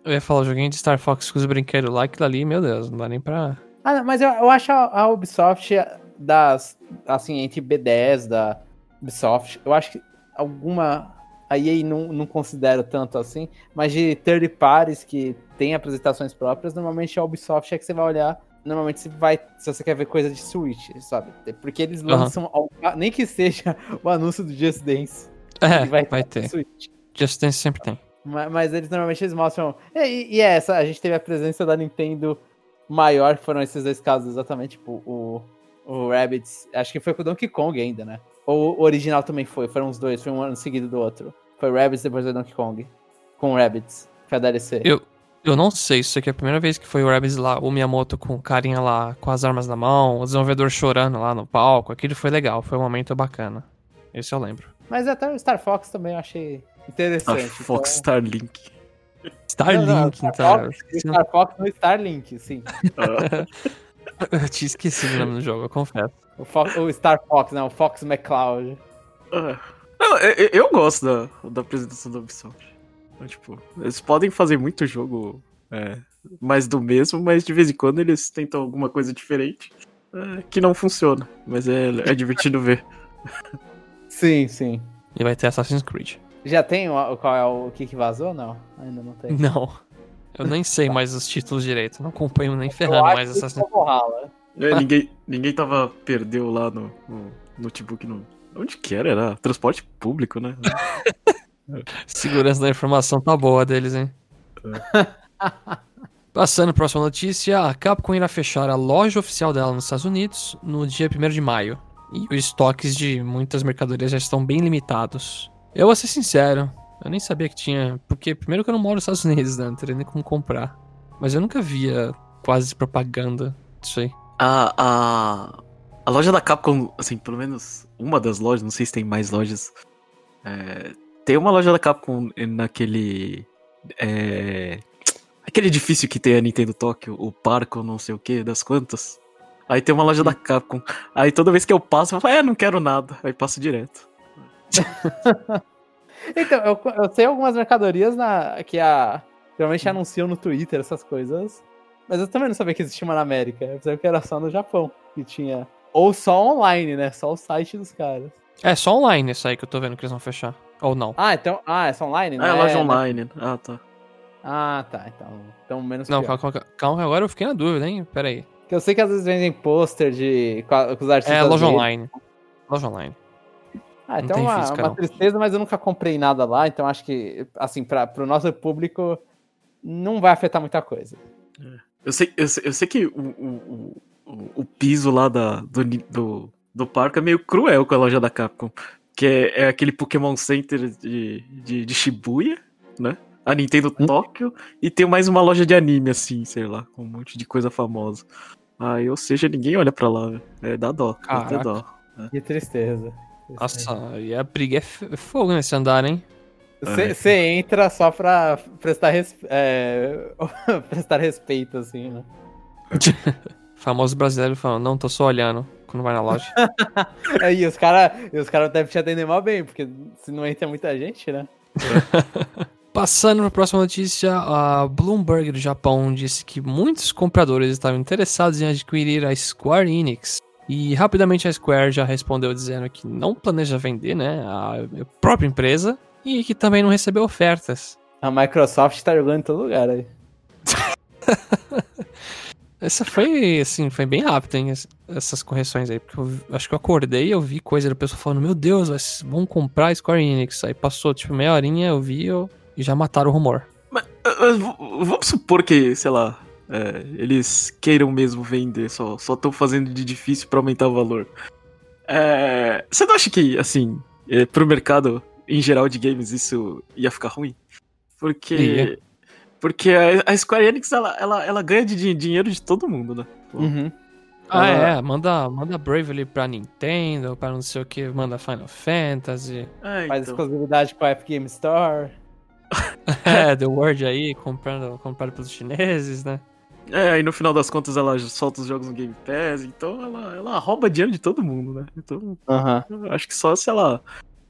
Eu ia falar o joguinho de Star Fox com os brinquedos lá, aquilo ali, meu Deus, não dá nem pra... Ah, não, mas eu, eu acho a, a Ubisoft das, assim, entre B10 da Ubisoft, eu acho que alguma a EA não, não considero tanto assim, mas de third parties que tem apresentações próprias, normalmente a Ubisoft é que você vai olhar, normalmente você vai, se você quer ver coisa de Switch, sabe? Porque eles lançam, uhum. nem que seja [LAUGHS] o anúncio do Just Dance. É, vai, vai ter. Switch. Just Dance sempre tem. Mas, mas eles normalmente eles mostram. E, e, é essa, a gente teve a presença da Nintendo maior, que foram esses dois casos, exatamente, tipo, o, o Rabbids, acho que foi com o Donkey Kong ainda, né? Ou o original também foi, foram os dois, foi um ano seguido do outro. Foi Rabbids depois do Donkey Kong. Com Rabbids, que é a DLC. Eu, eu não sei, isso aqui é a primeira vez que foi o Rabbids lá, o Miyamoto com o carinha lá, com as armas na mão, o desenvolvedor chorando lá no palco. Aquilo foi legal, foi um momento bacana. Esse eu lembro. Mas até o Star Fox também eu achei interessante. Star Fox então... Starlink. Starlink, então. Star Fox, Star Fox no Starlink, sim. [LAUGHS] [LAUGHS] eu tinha esquecido o nome do jogo, eu confesso. O, Fo o Star Fox, não, o Fox McCloud. Uh. Não, eu, eu, gosto da, da apresentação da Ubisoft. Então, tipo, eles podem fazer muito jogo é, mais do mesmo, mas de vez em quando eles tentam alguma coisa diferente é, que não funciona. Mas é, é divertido ver. Sim, sim. E vai ter Assassin's Creed. Já tem o, qual é o que, que vazou? Não, ainda não tem. Não. Eu nem sei mais os títulos direito. Não acompanho nem ferrando mais Assassin's Creed. É, ninguém, ninguém tava. Perdeu lá no, no notebook no, Onde que era? Era transporte público, né? [LAUGHS] Segurança da informação tá boa deles, hein? É. [LAUGHS] Passando para a próxima notícia, a Capcom irá fechar a loja oficial dela nos Estados Unidos no dia 1 de maio. E os estoques de muitas mercadorias já estão bem limitados. Eu vou ser sincero, eu nem sabia que tinha. Porque, primeiro, que eu não moro nos Estados Unidos, né? Não teria nem como comprar. Mas eu nunca via quase propaganda disso aí. A, a, a loja da Capcom, assim, pelo menos uma das lojas, não sei se tem mais lojas. É, tem uma loja da Capcom naquele. É, aquele edifício que tem a Nintendo Tokyo, o Parco, não sei o que, das quantas. Aí tem uma loja da Capcom. Aí toda vez que eu passo, eu falo, é, não quero nada. Aí passo direto. [LAUGHS] então, eu, eu sei algumas mercadorias na, que a, geralmente anunciam no Twitter essas coisas. Mas eu também não sabia que existia uma na América. Eu pensava que era só no Japão que tinha ou só online, né? Só o site dos caras. É só online isso aí que eu tô vendo que eles vão fechar. Ou não. Ah, então. Ah, é só online? É, é loja online. Né? Ah, tá. Ah, tá. Então, então menos. Não, calma, calma, calma, agora eu fiquei na dúvida, hein? Pera aí. Que eu sei que às vezes vendem pôster de. com os artistas. É, loja online. Loja online. Ah, então é uma, física, uma tristeza, mas eu nunca comprei nada lá, então acho que, assim, pra, pro nosso público, não vai afetar muita coisa. É. Eu sei, eu sei, eu sei que o, o, o, piso lá da, do, do, do parque é meio cruel com a loja da Capcom. Que é, é aquele Pokémon Center de, de, de, Shibuya, né? A Nintendo hum? Tóquio. E tem mais uma loja de anime, assim, sei lá, com um monte de coisa famosa. Aí, ou seja, ninguém olha pra lá, velho. É, dá dó, dá dó. É. Que tristeza. Nossa, e a briga é fogo nesse andar, hein? Você entra só pra prestar, res... é... [LAUGHS] prestar respeito, assim, né? [LAUGHS] Famoso brasileiro falando, não, tô só olhando quando vai na loja. [LAUGHS] é, e os caras os cara devem te atender mal bem, porque se não entra muita gente, né? Passando para a próxima notícia, a Bloomberg do Japão disse que muitos compradores estavam interessados em adquirir a Square Enix. E rapidamente a Square já respondeu dizendo que não planeja vender, né, a própria empresa e que também não recebeu ofertas. A Microsoft tá jogando em todo lugar aí. [LAUGHS] Essa foi, assim, foi bem rápido, hein, essas correções aí. Porque eu acho que eu acordei e eu vi coisa da pessoa falando, meu Deus, vão comprar Square Enix. Aí passou, tipo, meia horinha, eu vi eu, e já mataram o rumor. Mas, vamos supor que, sei lá, é, eles queiram mesmo vender, só estão fazendo de difícil para aumentar o valor. É, você não acha que, assim, é, pro mercado em geral de games isso ia ficar ruim? Porque. Ia. Porque a, Square Enix ela, ela, ela ganha de dinheiro de todo mundo, né? Uhum. Ah, é, manda, manda Bravely pra Nintendo, pra não sei o que, manda Final Fantasy. É, então. Faz exclusividade com a Epic Game Store. [LAUGHS] é, The World aí, comprando, comprado pelos chineses, né? É, aí no final das contas ela solta os jogos no Game Pass, então ela, ela rouba dinheiro de todo mundo, né? Então, uhum. acho que só se ela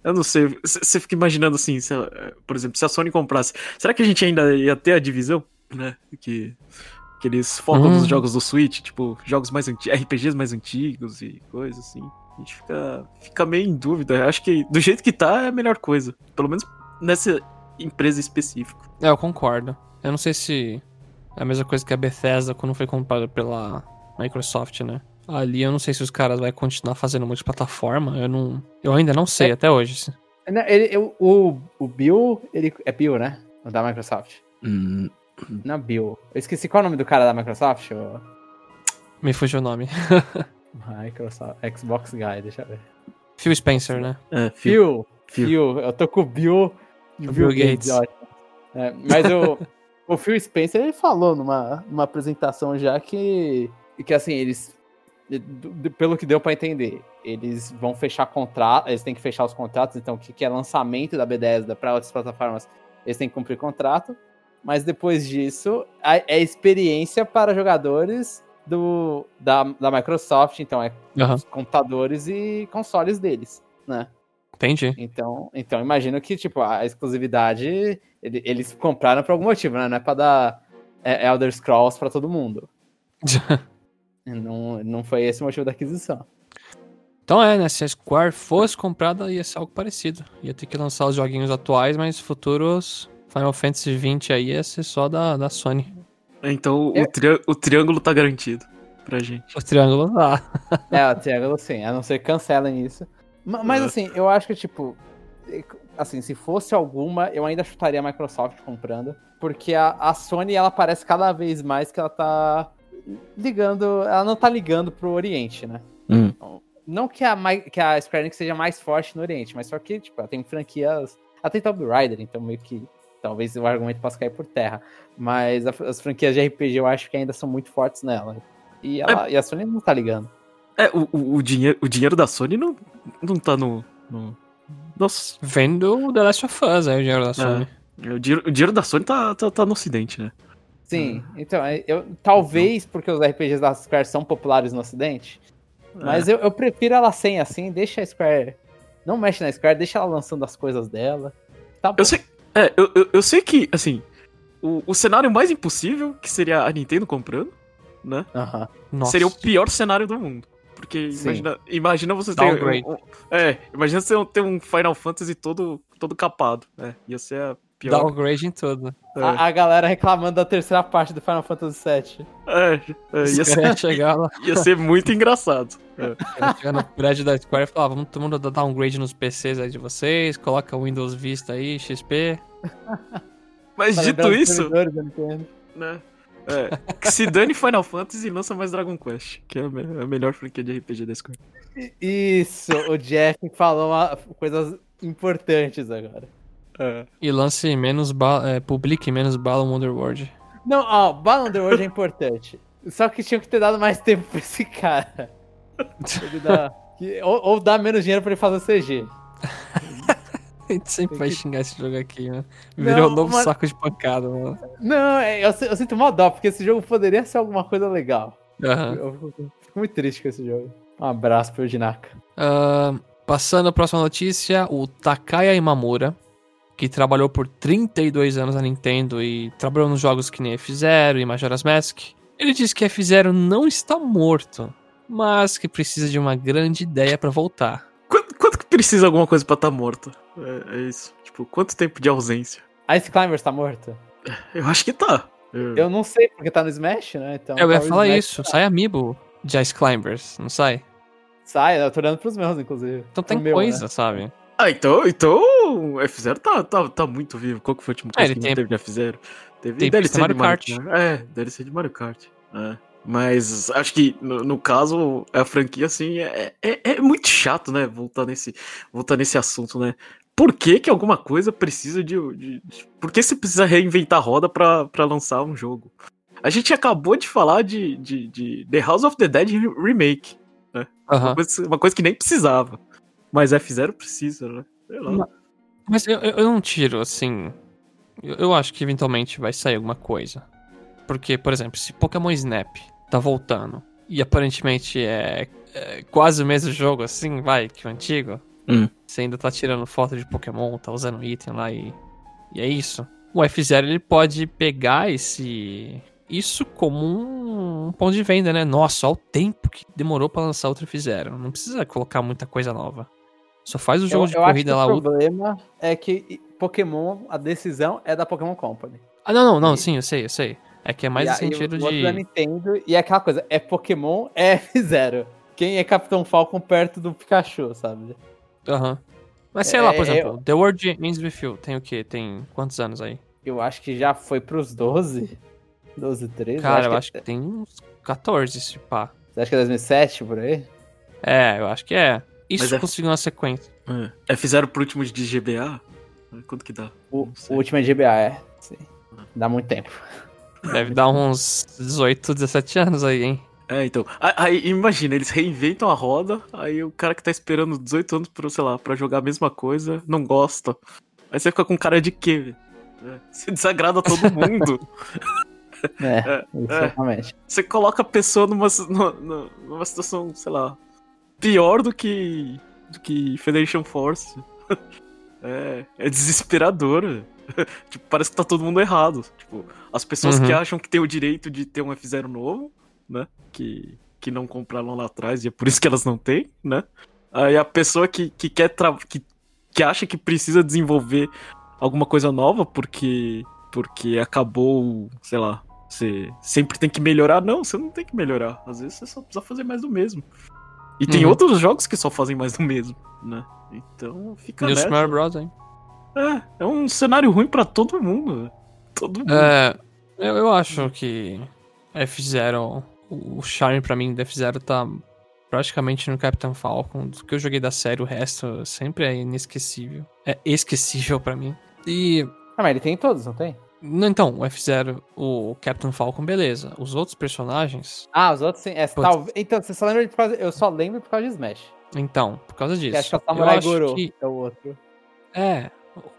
eu não sei. Você fica imaginando assim, ela, por exemplo, se a Sony comprasse, será que a gente ainda ia ter a divisão, né? Que, que eles focam hum. nos jogos do Switch, tipo, jogos mais antigos, RPGs mais antigos e coisas assim. A gente fica, fica meio em dúvida. Acho que do jeito que tá é a melhor coisa. Pelo menos nessa empresa específica. É, eu concordo. Eu não sei se é a mesma coisa que a Bethesda quando foi comprada pela Microsoft, né? Ali eu não sei se os caras vão continuar fazendo multiplataforma. Eu não. Eu ainda não sei é. até hoje. Ele, o, o Bill, ele é Bill, né? Da Microsoft. Hum. Não é Bill. Eu esqueci qual é o nome do cara da Microsoft. Ou... Me fugiu o nome. [LAUGHS] Microsoft. Xbox Guy, deixa eu ver. Phil Spencer, né? É, Phil. Phil. Phil. Eu tô com o Bill. O Bill, Bill Gates. Gates. É, mas o, [LAUGHS] o Phil Spencer ele falou numa, numa apresentação já que, que assim, eles pelo que deu para entender, eles vão fechar contrato, eles têm que fechar os contratos, então o que, que é lançamento da Bethesda para outras plataformas, eles têm que cumprir contrato, mas depois disso é experiência para jogadores do, da, da Microsoft, então é uhum. os computadores e consoles deles, né? Entendi. Então, então imagino que tipo a exclusividade eles compraram por algum motivo, né? Não é para dar é, Elder Scrolls para todo mundo. [LAUGHS] Não, não foi esse o motivo da aquisição. Então é, né? Se a Square fosse comprada, ia ser algo parecido. Ia ter que lançar os joguinhos atuais, mas futuros Final Fantasy XX aí ia ser só da, da Sony. Então Eu... o, tri o triângulo tá garantido pra gente. O triângulo tá. é, o triângulo sim, a não ser que cancelem isso. Mas, é. assim, eu acho que, tipo, assim, se fosse alguma, eu ainda chutaria a Microsoft comprando. Porque a, a Sony, ela parece cada vez mais que ela tá ligando. Ela não tá ligando pro Oriente, né? Hum. Não que a, que a Square Enix seja mais forte no Oriente, mas só que, tipo, ela tem franquias. Ela tem Tomb Raider, então meio que. Talvez o argumento possa cair por terra. Mas a, as franquias de RPG eu acho que ainda são muito fortes nela. E, ela, é, e a Sony não tá ligando. É, o, o, o, dinheiro, o dinheiro da Sony não, não tá no. no... Nossa. Vendo The Last of Us, aí o dinheiro da é. Sony. É, o, dinheiro, o dinheiro da Sony tá, tá, tá no ocidente, né? Sim, hum. então, é, eu, talvez porque os RPGs da Square são populares no ocidente, é. mas eu, eu, prefiro ela sem assim, deixa a Square. Não mexe na Square, deixa ela lançando as coisas dela. Tá eu sei, é, eu, eu, eu, sei que, assim, o, o cenário mais impossível, que seria a Nintendo comprando, né? Uh -huh. Seria o pior cenário do mundo. Porque imagina, imagina você ter. Um, um, é, imagina você ter um Final Fantasy todo, todo capado. É, ia ser a Pior. Downgrade em tudo. É. A, a, galera reclamando da terceira parte do Final Fantasy VII. É, é ia, ser, [LAUGHS] chegar lá. ia ser muito engraçado. É. Chegar no prédio da Square e falar, ah, vamos todo mundo dar downgrade nos PCs aí de vocês, coloca o Windows Vista aí, XP. Mas dito isso... Né? É, que se dane Final Fantasy e lança mais Dragon Quest, que é a, me a melhor franquia de RPG da Square. Isso, o Jeff falou uma, coisas importantes agora. É. E lance menos bala, é, publique menos bala Wonderworld. Não, ó, bala Wonderworld é importante. Só que tinha que ter dado mais tempo pra esse cara. [LAUGHS] Ele dá... Que, ou, ou dá menos dinheiro pra ele fazer CG. [LAUGHS] [LAUGHS] A gente sempre vai xingar esse jogo aqui, né? Virou um novo mano- saco de pancada, mano. Não, é, eu, eu sinto mó dó, porque esse jogo poderia ser alguma coisa legal. Aham. Eu fico fico muito triste com esse jogo. Um abraço pro Jinaka. Ahn, passando a próxima notícia, o Takaya Imamura, que trabalhou por 32 anos na Nintendo e trabalhou nos jogos que nem F-Zero e Majora's Mask, ele disse que F-Zero não está morto, mas que precisa de uma grande ideia pra voltar. Precisa alguma coisa pra estar tá morto? É, é isso. Tipo, quanto tempo de ausência? Ice Climbers tá morto? Eu acho que tá. Eu- Eu não sei, porque tá no Smash, né? Então, Eu ia falar Smash isso, sai amiibo de Ice Climbers, não sai? Sai, eu tô olhando pros meus, inclusive. Então Pro tem meu, coisa, né? sabe? Ah, então, então o F0 tá, tá, tá muito vivo. Qual que foi o último É, que tem- não teve de F0? Teve tem DLC de Mario Kart. Kart. É, DLC de Mario Kart. É. Mas acho que no, no caso, a franquia, assim, é, é, é muito chato, né? Voltar nesse, voltar nesse assunto, né? Por que, que alguma coisa precisa de, de- de- Por que você precisa reinventar a roda pra, pra lançar um jogo? A gente acabou de falar de, de, de The House of the Dead Remake. Aham. Uma, coisa, uma coisa que nem precisava. Mas F0 precisa, né? Sei lá. Ma- Mas eu, eu eu não tiro, assim. Eu, eu acho que eventualmente vai sair alguma coisa. Porque, por exemplo, se Pokémon Snap tá voltando e aparentemente é, é quase o mesmo jogo, assim, vai, que o antigo. Hum. Você ainda tá tirando foto de Pokémon, tá usando item lá e. E é isso. O F0 ele pode pegar esse. Isso como um, um ponto de venda, né? Nossa, olha o tempo que demorou pra lançar outro F0. Não precisa colocar muita coisa nova. Só faz o jogo eu, de eu acho corrida que lá. O o- problema é que Pokémon, a decisão é da Pokémon Company. Ah, não, não, não, E- sim, eu sei, eu sei. É que é mais e no sentido o outro da de. Nintendo, e é aquela coisa, é Pokémon, é F0. Quem é Capitão Falcon perto do Pikachu, sabe? Aham. Mas sei lá, por É, exemplo, The World Ends With You tem o quê? Tem quantos anos aí? Eu acho que já foi pros 12. 12, 13. Cara, eu que- acho que tem uns 14, se pá. Você acha que é 2007 por aí? É, eu acho que é. Isso Mas é- conseguiu uma sequência. É. F0 pro último de GBA? Quanto que dá? O, o último é GBA, é. Sim. Dá muito tempo. Deve dar uns 18, 17 anos aí, hein? É, então. Aí, imagina, eles reinventam a roda, aí o cara que tá esperando 18 anos pra, sei lá, pra jogar a mesma coisa, não gosta. Aí você fica com cara de quê, velho? É, Você desagrada todo [LAUGHS] mundo. É, É, exatamente. você coloca a pessoa numa, numa, numa situação, sei lá, pior do que, do que Federation Force. [LAUGHS] É, é desesperador. velho. [LAUGHS] tipo, parece que tá todo mundo errado. Tipo, as pessoas Uhum. que acham que tem o direito de ter um F0 novo, né? Que, que não compraram lá atrás e é por isso que elas não têm, né? Aí a pessoa que, que quer que, que acha que precisa desenvolver alguma coisa nova porque porque acabou, sei lá, você sempre tem que melhorar. Não, você não tem que melhorar. Às vezes você só precisa fazer mais do mesmo. E tem Uhum. outros jogos que só fazem mais do mesmo, né? Então fica New nessa. Super Mario Bros, hein? É, é um cenário ruim pra todo mundo. Todo mundo. É, eu, eu acho que F0, o charme pra mim do F0 tá praticamente no Captain Falcon. Do que eu joguei da série, o resto sempre é inesquecível. É esquecível pra mim. E Ah, mas ele tem todos, não tem? Não, Então, o F0, o Captain Falcon, beleza. Os outros personagens, Ah, os outros sim. É, tal... Então, você só lembra de por causa... Eu só lembro por causa de Smash. então, por causa Que disso. acho que é o Samurai Goro que, é o outro. é,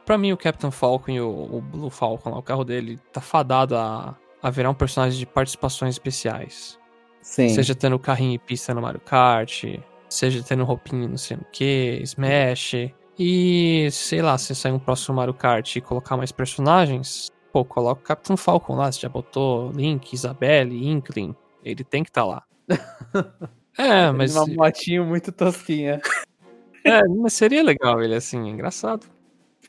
pra mim o Captain Falcon e o, o Blue Falcon, lá, o carro dele, tá fadado a, a virar um personagem de participações especiais. Sim. Seja tendo carrinho e pista no Mario Kart, seja tendo roupinha não sei o que, Smash. E, sei lá, se sair um próximo Mario Kart e colocar mais personagens, pô, coloca o Captain Falcon lá, você já botou Link, Isabelle, Inkling, ele tem que tá lá. [LAUGHS] É, mas, Uma motinho muito tosquinha. é, mas seria legal ele assim, é engraçado.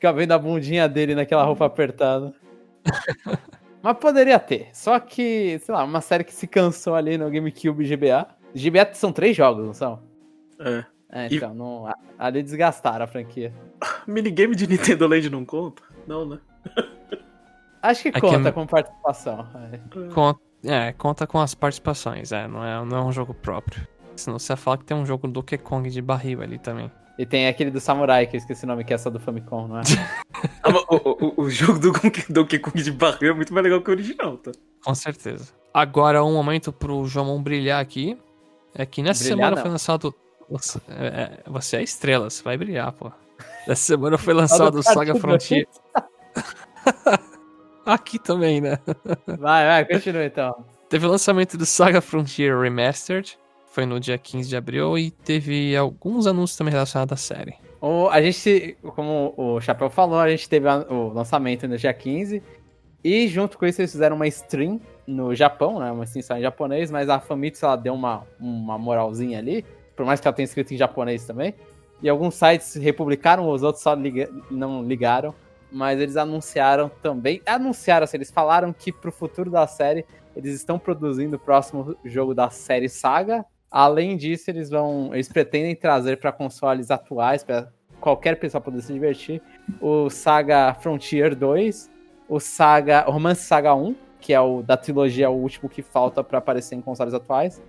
Fica vendo a bundinha dele naquela roupa apertada. [LAUGHS] Mas poderia ter. Só que, sei lá, uma série que se cansou ali no GameCube GBA. GBA são três jogos, não são? É. É, E- então, não, a- ali desgastaram a franquia. [LAUGHS] Minigame de Nintendo Land não conta? Não, né? [LAUGHS] Acho que É que conta é- com participação. é. Con- é, conta com as participações, é, não é, não é um jogo próprio. Senão você fala que tem um jogo do Donkey Kong de barril ali também. E tem aquele do Samurai, que eu esqueci o nome, que é só do Famicom, não é? [LAUGHS] Ah, o, o- o jogo do Donkey- Kong de barril é muito mais legal que o original, tá? Com certeza. Agora, um momento pro Jomon brilhar aqui. É que nessa Brilhar, semana não. foi lançado. Você é, você é estrela, você vai brilhar, pô. Essa semana foi [LAUGHS] lançado o Saga Frontier. [LAUGHS] Aqui também, né? Vai, vai, continua então. Teve o lançamento do Saga Frontier Remastered, foi no dia 15 de abril, e teve alguns anúncios também relacionados à série. O, a gente, como o Chapéu falou, a gente teve a, o lançamento no dia 15, e junto com isso eles fizeram uma stream no Japão, né? Uma stream só em japonês, mas a Famitsu ela deu uma, uma moralzinha ali, por mais que ela tenha escrito em japonês também. E alguns sites republicaram, os outros só não ligaram. Mas eles anunciaram também. Anunciaram, assim, eles falaram que pro futuro da série eles estão produzindo o próximo jogo da série Saga. Além disso, eles vão. Eles pretendem trazer para consoles atuais, para qualquer pessoa poder se divertir, o Saga Frontier 2, o Saga. O Romance Saga 1, que é o da trilogia o último que falta para aparecer em consoles atuais.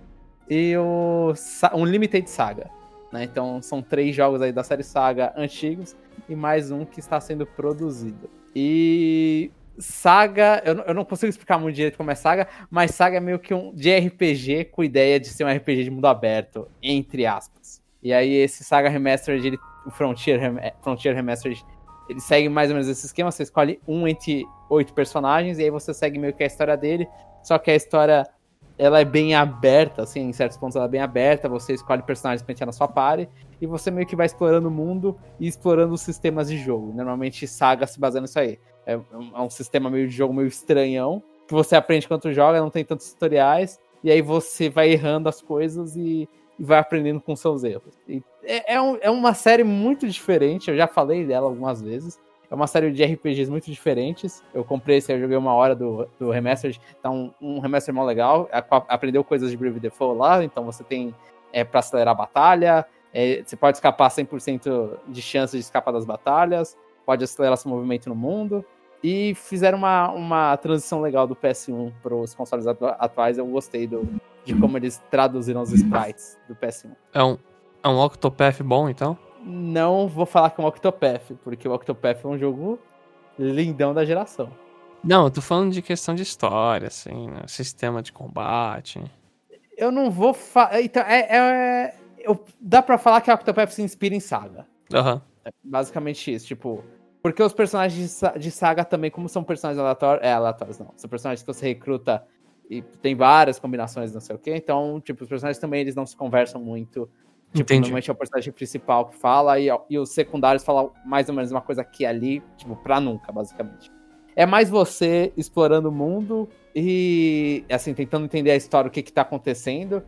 E o Unlimited Saga. Né? Então são três jogos aí da série Saga antigos e mais um que está sendo produzido. E Saga, eu, eu não consigo explicar muito direito como é Saga, mas Saga é meio que um de RPG com ideia de ser um RPG de mundo aberto, entre aspas. E aí esse Saga Remastered, ele, o Frontier, Frontier Remastered, ele segue mais ou menos esse esquema, você escolhe um entre oito personagens e aí você segue meio que a história dele, só que a história ela é bem aberta, assim, em certos pontos ela é bem aberta, você escolhe personagens pra entrar na sua party, e você meio que vai explorando o mundo e explorando os sistemas de jogo. Normalmente Saga se baseia nisso aí. É, é um sistema meio de jogo meio estranhão, que você aprende quanto joga, não tem tantos tutoriais, e aí você vai errando as coisas e, e vai aprendendo com seus erros. É, é, um, é uma série muito diferente, eu já falei dela algumas vezes, é uma série de RPGs muito diferentes. Eu comprei esse, eu joguei uma hora do, do Remastered. Tá um, um remaster mó legal. Aprendeu coisas de Brave Default lá, então você tem é, para acelerar a batalha. É, você pode escapar 100% de chance de escapar das batalhas. Pode acelerar seu movimento no mundo. E fizeram uma, uma transição legal do PS1 para os consoles atuais. Eu gostei do, de como eles traduziram os sprites do PS1. É um, é um Octopath bom, então? não vou falar que é um Octopath, porque o Octopath é um jogo lindão da geração. Não, eu tô falando de questão de história, assim, né? sistema de combate. Eu não vou falar. Então, é, é, eu... dá pra falar que o Octopath se inspira em saga. Aham. Uhum. É basicamente isso, tipo. Porque os personagens de saga também, como são personagens aleatórios. É, aleatórios não. São personagens que você recruta e tem várias combinações, não sei o quê. Então, tipo, os personagens também eles não se conversam muito. Tipo, Entendi. normalmente é o personagem principal que fala e, e os secundários falam mais ou menos uma coisa aqui ali, tipo, pra nunca, basicamente. É mais você explorando o mundo e, assim, tentando entender a história, o que que tá acontecendo,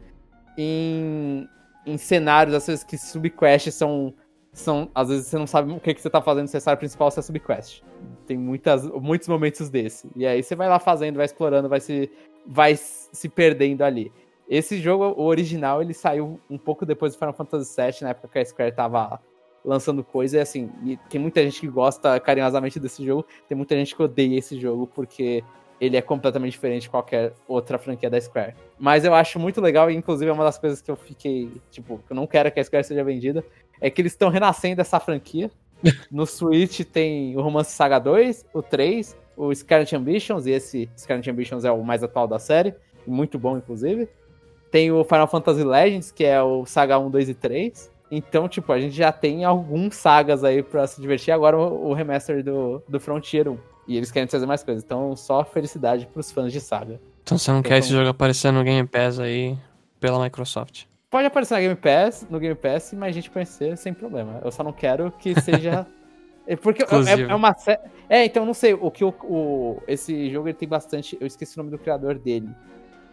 em, em cenários, às vezes, que subquests são, são... Às vezes você não sabe o que que você tá fazendo, se é história principal ou se é subquest. Tem muitas, muitos momentos desse. E aí você vai lá fazendo, vai explorando, vai se, vai se perdendo ali. Esse jogo, o original, ele saiu um pouco depois do Final Fantasy VII, na época que a Square tava lançando coisa, e assim, e tem muita gente que gosta carinhosamente desse jogo, tem muita gente que odeia esse jogo, porque ele é completamente diferente de qualquer outra franquia da Square. Mas eu acho muito legal, e inclusive é uma das coisas que eu fiquei, tipo, que eu não quero que a Square seja vendida, é que eles estão renascendo essa franquia. [LAUGHS] no Switch tem o Romance Saga 2, o 3, o Scarlet Ambitions, e esse Scarlet Ambitions é o mais atual da série, muito bom, inclusive. Tem o Final Fantasy Legends, que é o Saga 1, 2 e 3. Então, tipo, a gente já tem alguns sagas aí pra se divertir. Agora o, remaster do, do Frontier 1. E eles querem trazer mais coisas. Então, só felicidade pros fãs de saga. Então você não então, quer esse jogo aparecer no Game Pass aí pela Microsoft? Pode aparecer no Game Pass, no Game Pass, mas a gente conhecer sem problema. Eu só não quero que [LAUGHS] seja. É porque é, é, uma série. É, então não sei. O que o, o, esse jogo ele tem bastante. Eu esqueci o nome do criador dele.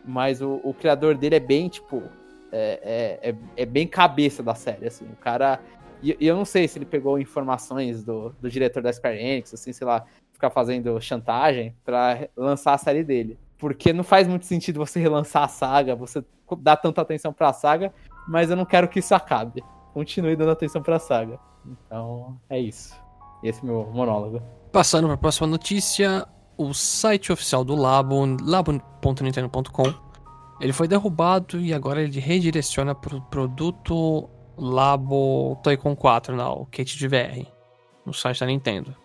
Mas o, o criador dele é bem, tipo. É, é, é, é, bem cabeça da série, assim. O cara. E, e, eu não sei se ele pegou informações do, do diretor da Square Enix, assim, sei lá, ficar fazendo chantagem para lançar a série dele. Porque não faz muito sentido você relançar a saga, você dar tanta atenção pra saga, mas eu não quero que isso acabe. Continue dando atenção pra saga. Então, é isso. Esse é meu monólogo. Passando para a próxima notícia, o site oficial do Labo, labo.nintendo.com, ele foi derrubado e agora ele redireciona para o produto Labo Toy-Con 4, não, o kit de VR, no site da Nintendo.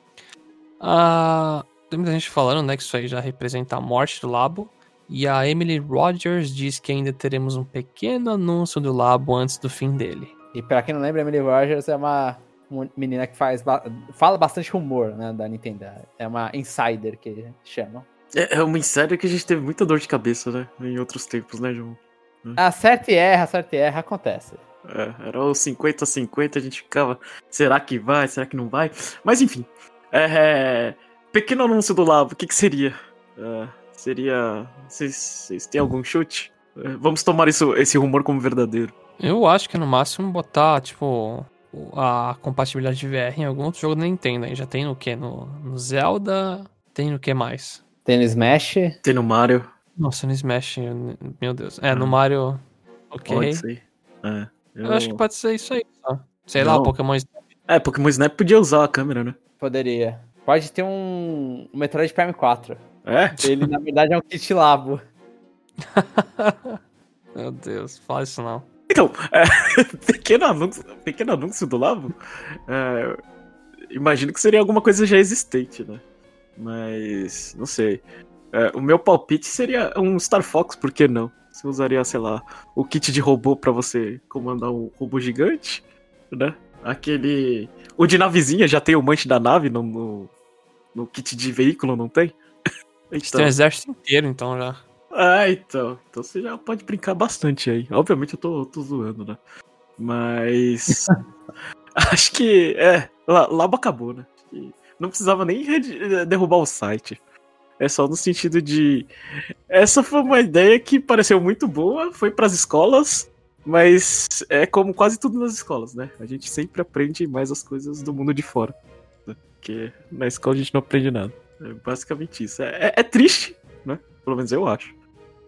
Ah, tem muita gente falando né, que isso aí já representa a morte do Labo, e a Emily Rogers diz que ainda teremos um pequeno anúncio do Labo antes do fim dele. E pra quem não lembra, Emily Rogers é uma menina que faz fala bastante rumor, né, da Nintendo. É uma insider que chamam. É, é uma insider que a gente teve muita dor de cabeça, né, em outros tempos, né, João? Acerta e erra, acerta e erra, acontece. É, era o 50-50, a gente ficava, será que vai, será que não vai? Mas enfim, é, é, pequeno anúncio do Labo, o que, que seria? É, seria. Vocês têm algum chute? É, vamos tomar isso, esse rumor como verdadeiro. Eu acho que no máximo botar, tipo, a compatibilidade de VR em algum outro jogo da Nintendo. Já tem no que? No, no Zelda? Tem no que mais? Tem no Smash? Tem no Mario. Nossa, no Smash, meu Deus. É, no ah. Mario. Ok. Pode ser. É, eu... eu... acho que pode ser isso aí, só. Sei Não. lá, Pokémon Snap. É, Pokémon Snap podia usar a câmera, né? Poderia. Pode ter um, um Metroid Prime 4. É? Ele, na verdade, é um kit labo. [LAUGHS] Meu Deus, fala isso não. Então, é, [LAUGHS] pequeno, anúncio, pequeno anúncio do Labo, é, imagino que seria alguma coisa já existente, né? Mas, não sei. É, o meu palpite seria um Star Fox, por que não? Você usaria, sei lá, o kit de robô para você comandar um robô gigante, né? Aquele. O de navezinha já tem o manche da nave no, no, no kit de veículo, não tem? [LAUGHS] então... Tem um exército inteiro, então já. Ah, então. Então você já pode brincar bastante aí. Obviamente eu tô, tô zoando, né? Mas. [LAUGHS] acho que. É, Labo acabou, né? Não precisava nem derrubar o site. É só no sentido de. Essa foi uma ideia que pareceu muito boa, foi para as escolas, mas é como quase tudo nas escolas, né? A gente sempre aprende mais as coisas do mundo de fora. Né? Porque na escola a gente não aprende nada. É basicamente isso. É, é, é triste, né? Pelo menos eu acho.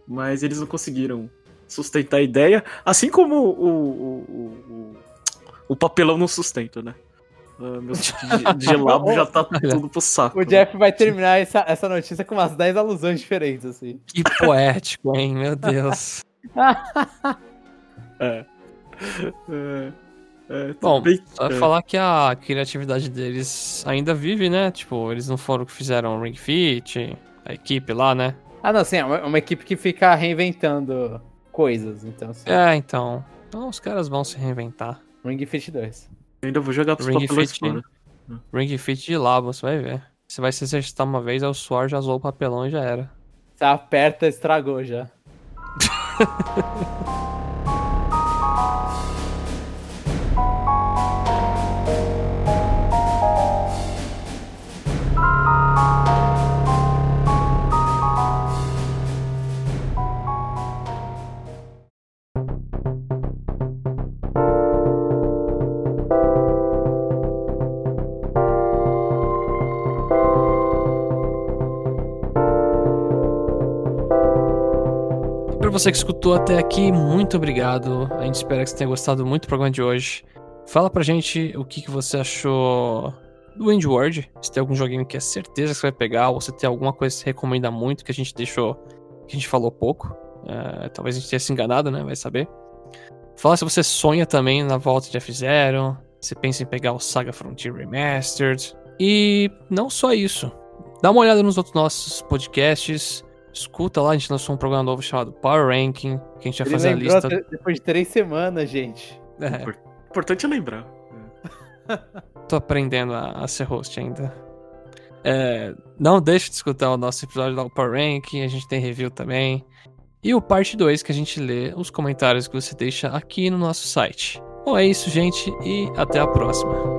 Mas eles não conseguiram sustentar a ideia, assim como o, o, o, o papelão não sustenta, né? Uh, meu de, de [LAUGHS] labo já tá tudo pro saco. O Jeff vai terminar essa, essa notícia com umas 10 alusões diferentes, assim. Que poético, hein? Meu Deus. [LAUGHS] [LAUGHS] é. é. É, Bom, bem... é. falar que a criatividade deles ainda vive, né? Tipo, eles não foram que fizeram Ring Fit, a equipe lá, né? Ah, não, sim, é uma, uma equipe que fica reinventando coisas, então. Sim. É, então. Então os caras vão se reinventar. Ring Fit 2. Eu ainda vou jogar Ring Fit, fora. Ring Fit de lá, você vai ver. Você vai se exercitar uma vez, aí o suor já zoou o papelão e já era. Você aperta, estragou já. [LAUGHS] você que escutou até aqui, muito obrigado. A gente espera que você tenha gostado muito do programa de hoje. Fala pra gente o que, que você achou do Windward. Se tem algum joguinho que é certeza que você vai pegar, ou se tem alguma coisa que você recomenda muito que a gente deixou, que a gente falou pouco. Uh, talvez a gente tenha se enganado, né? Vai saber. Fala se você sonha também na volta de F0. Se pensa em pegar o Saga Frontier Remastered. E não só isso. Dá uma olhada nos outros nossos podcasts. Escuta lá, a gente lançou um programa novo chamado Power Ranking, que a gente vai fazer a lista. Depois de três semanas, gente. É. Importante é lembrar. Tô aprendendo a, a ser host ainda. É, não deixe de escutar o nosso episódio do Power Ranking, a gente tem review também. E o parte 2, que a gente lê os comentários que você deixa aqui no nosso site. Bom, é isso, gente, e até a próxima.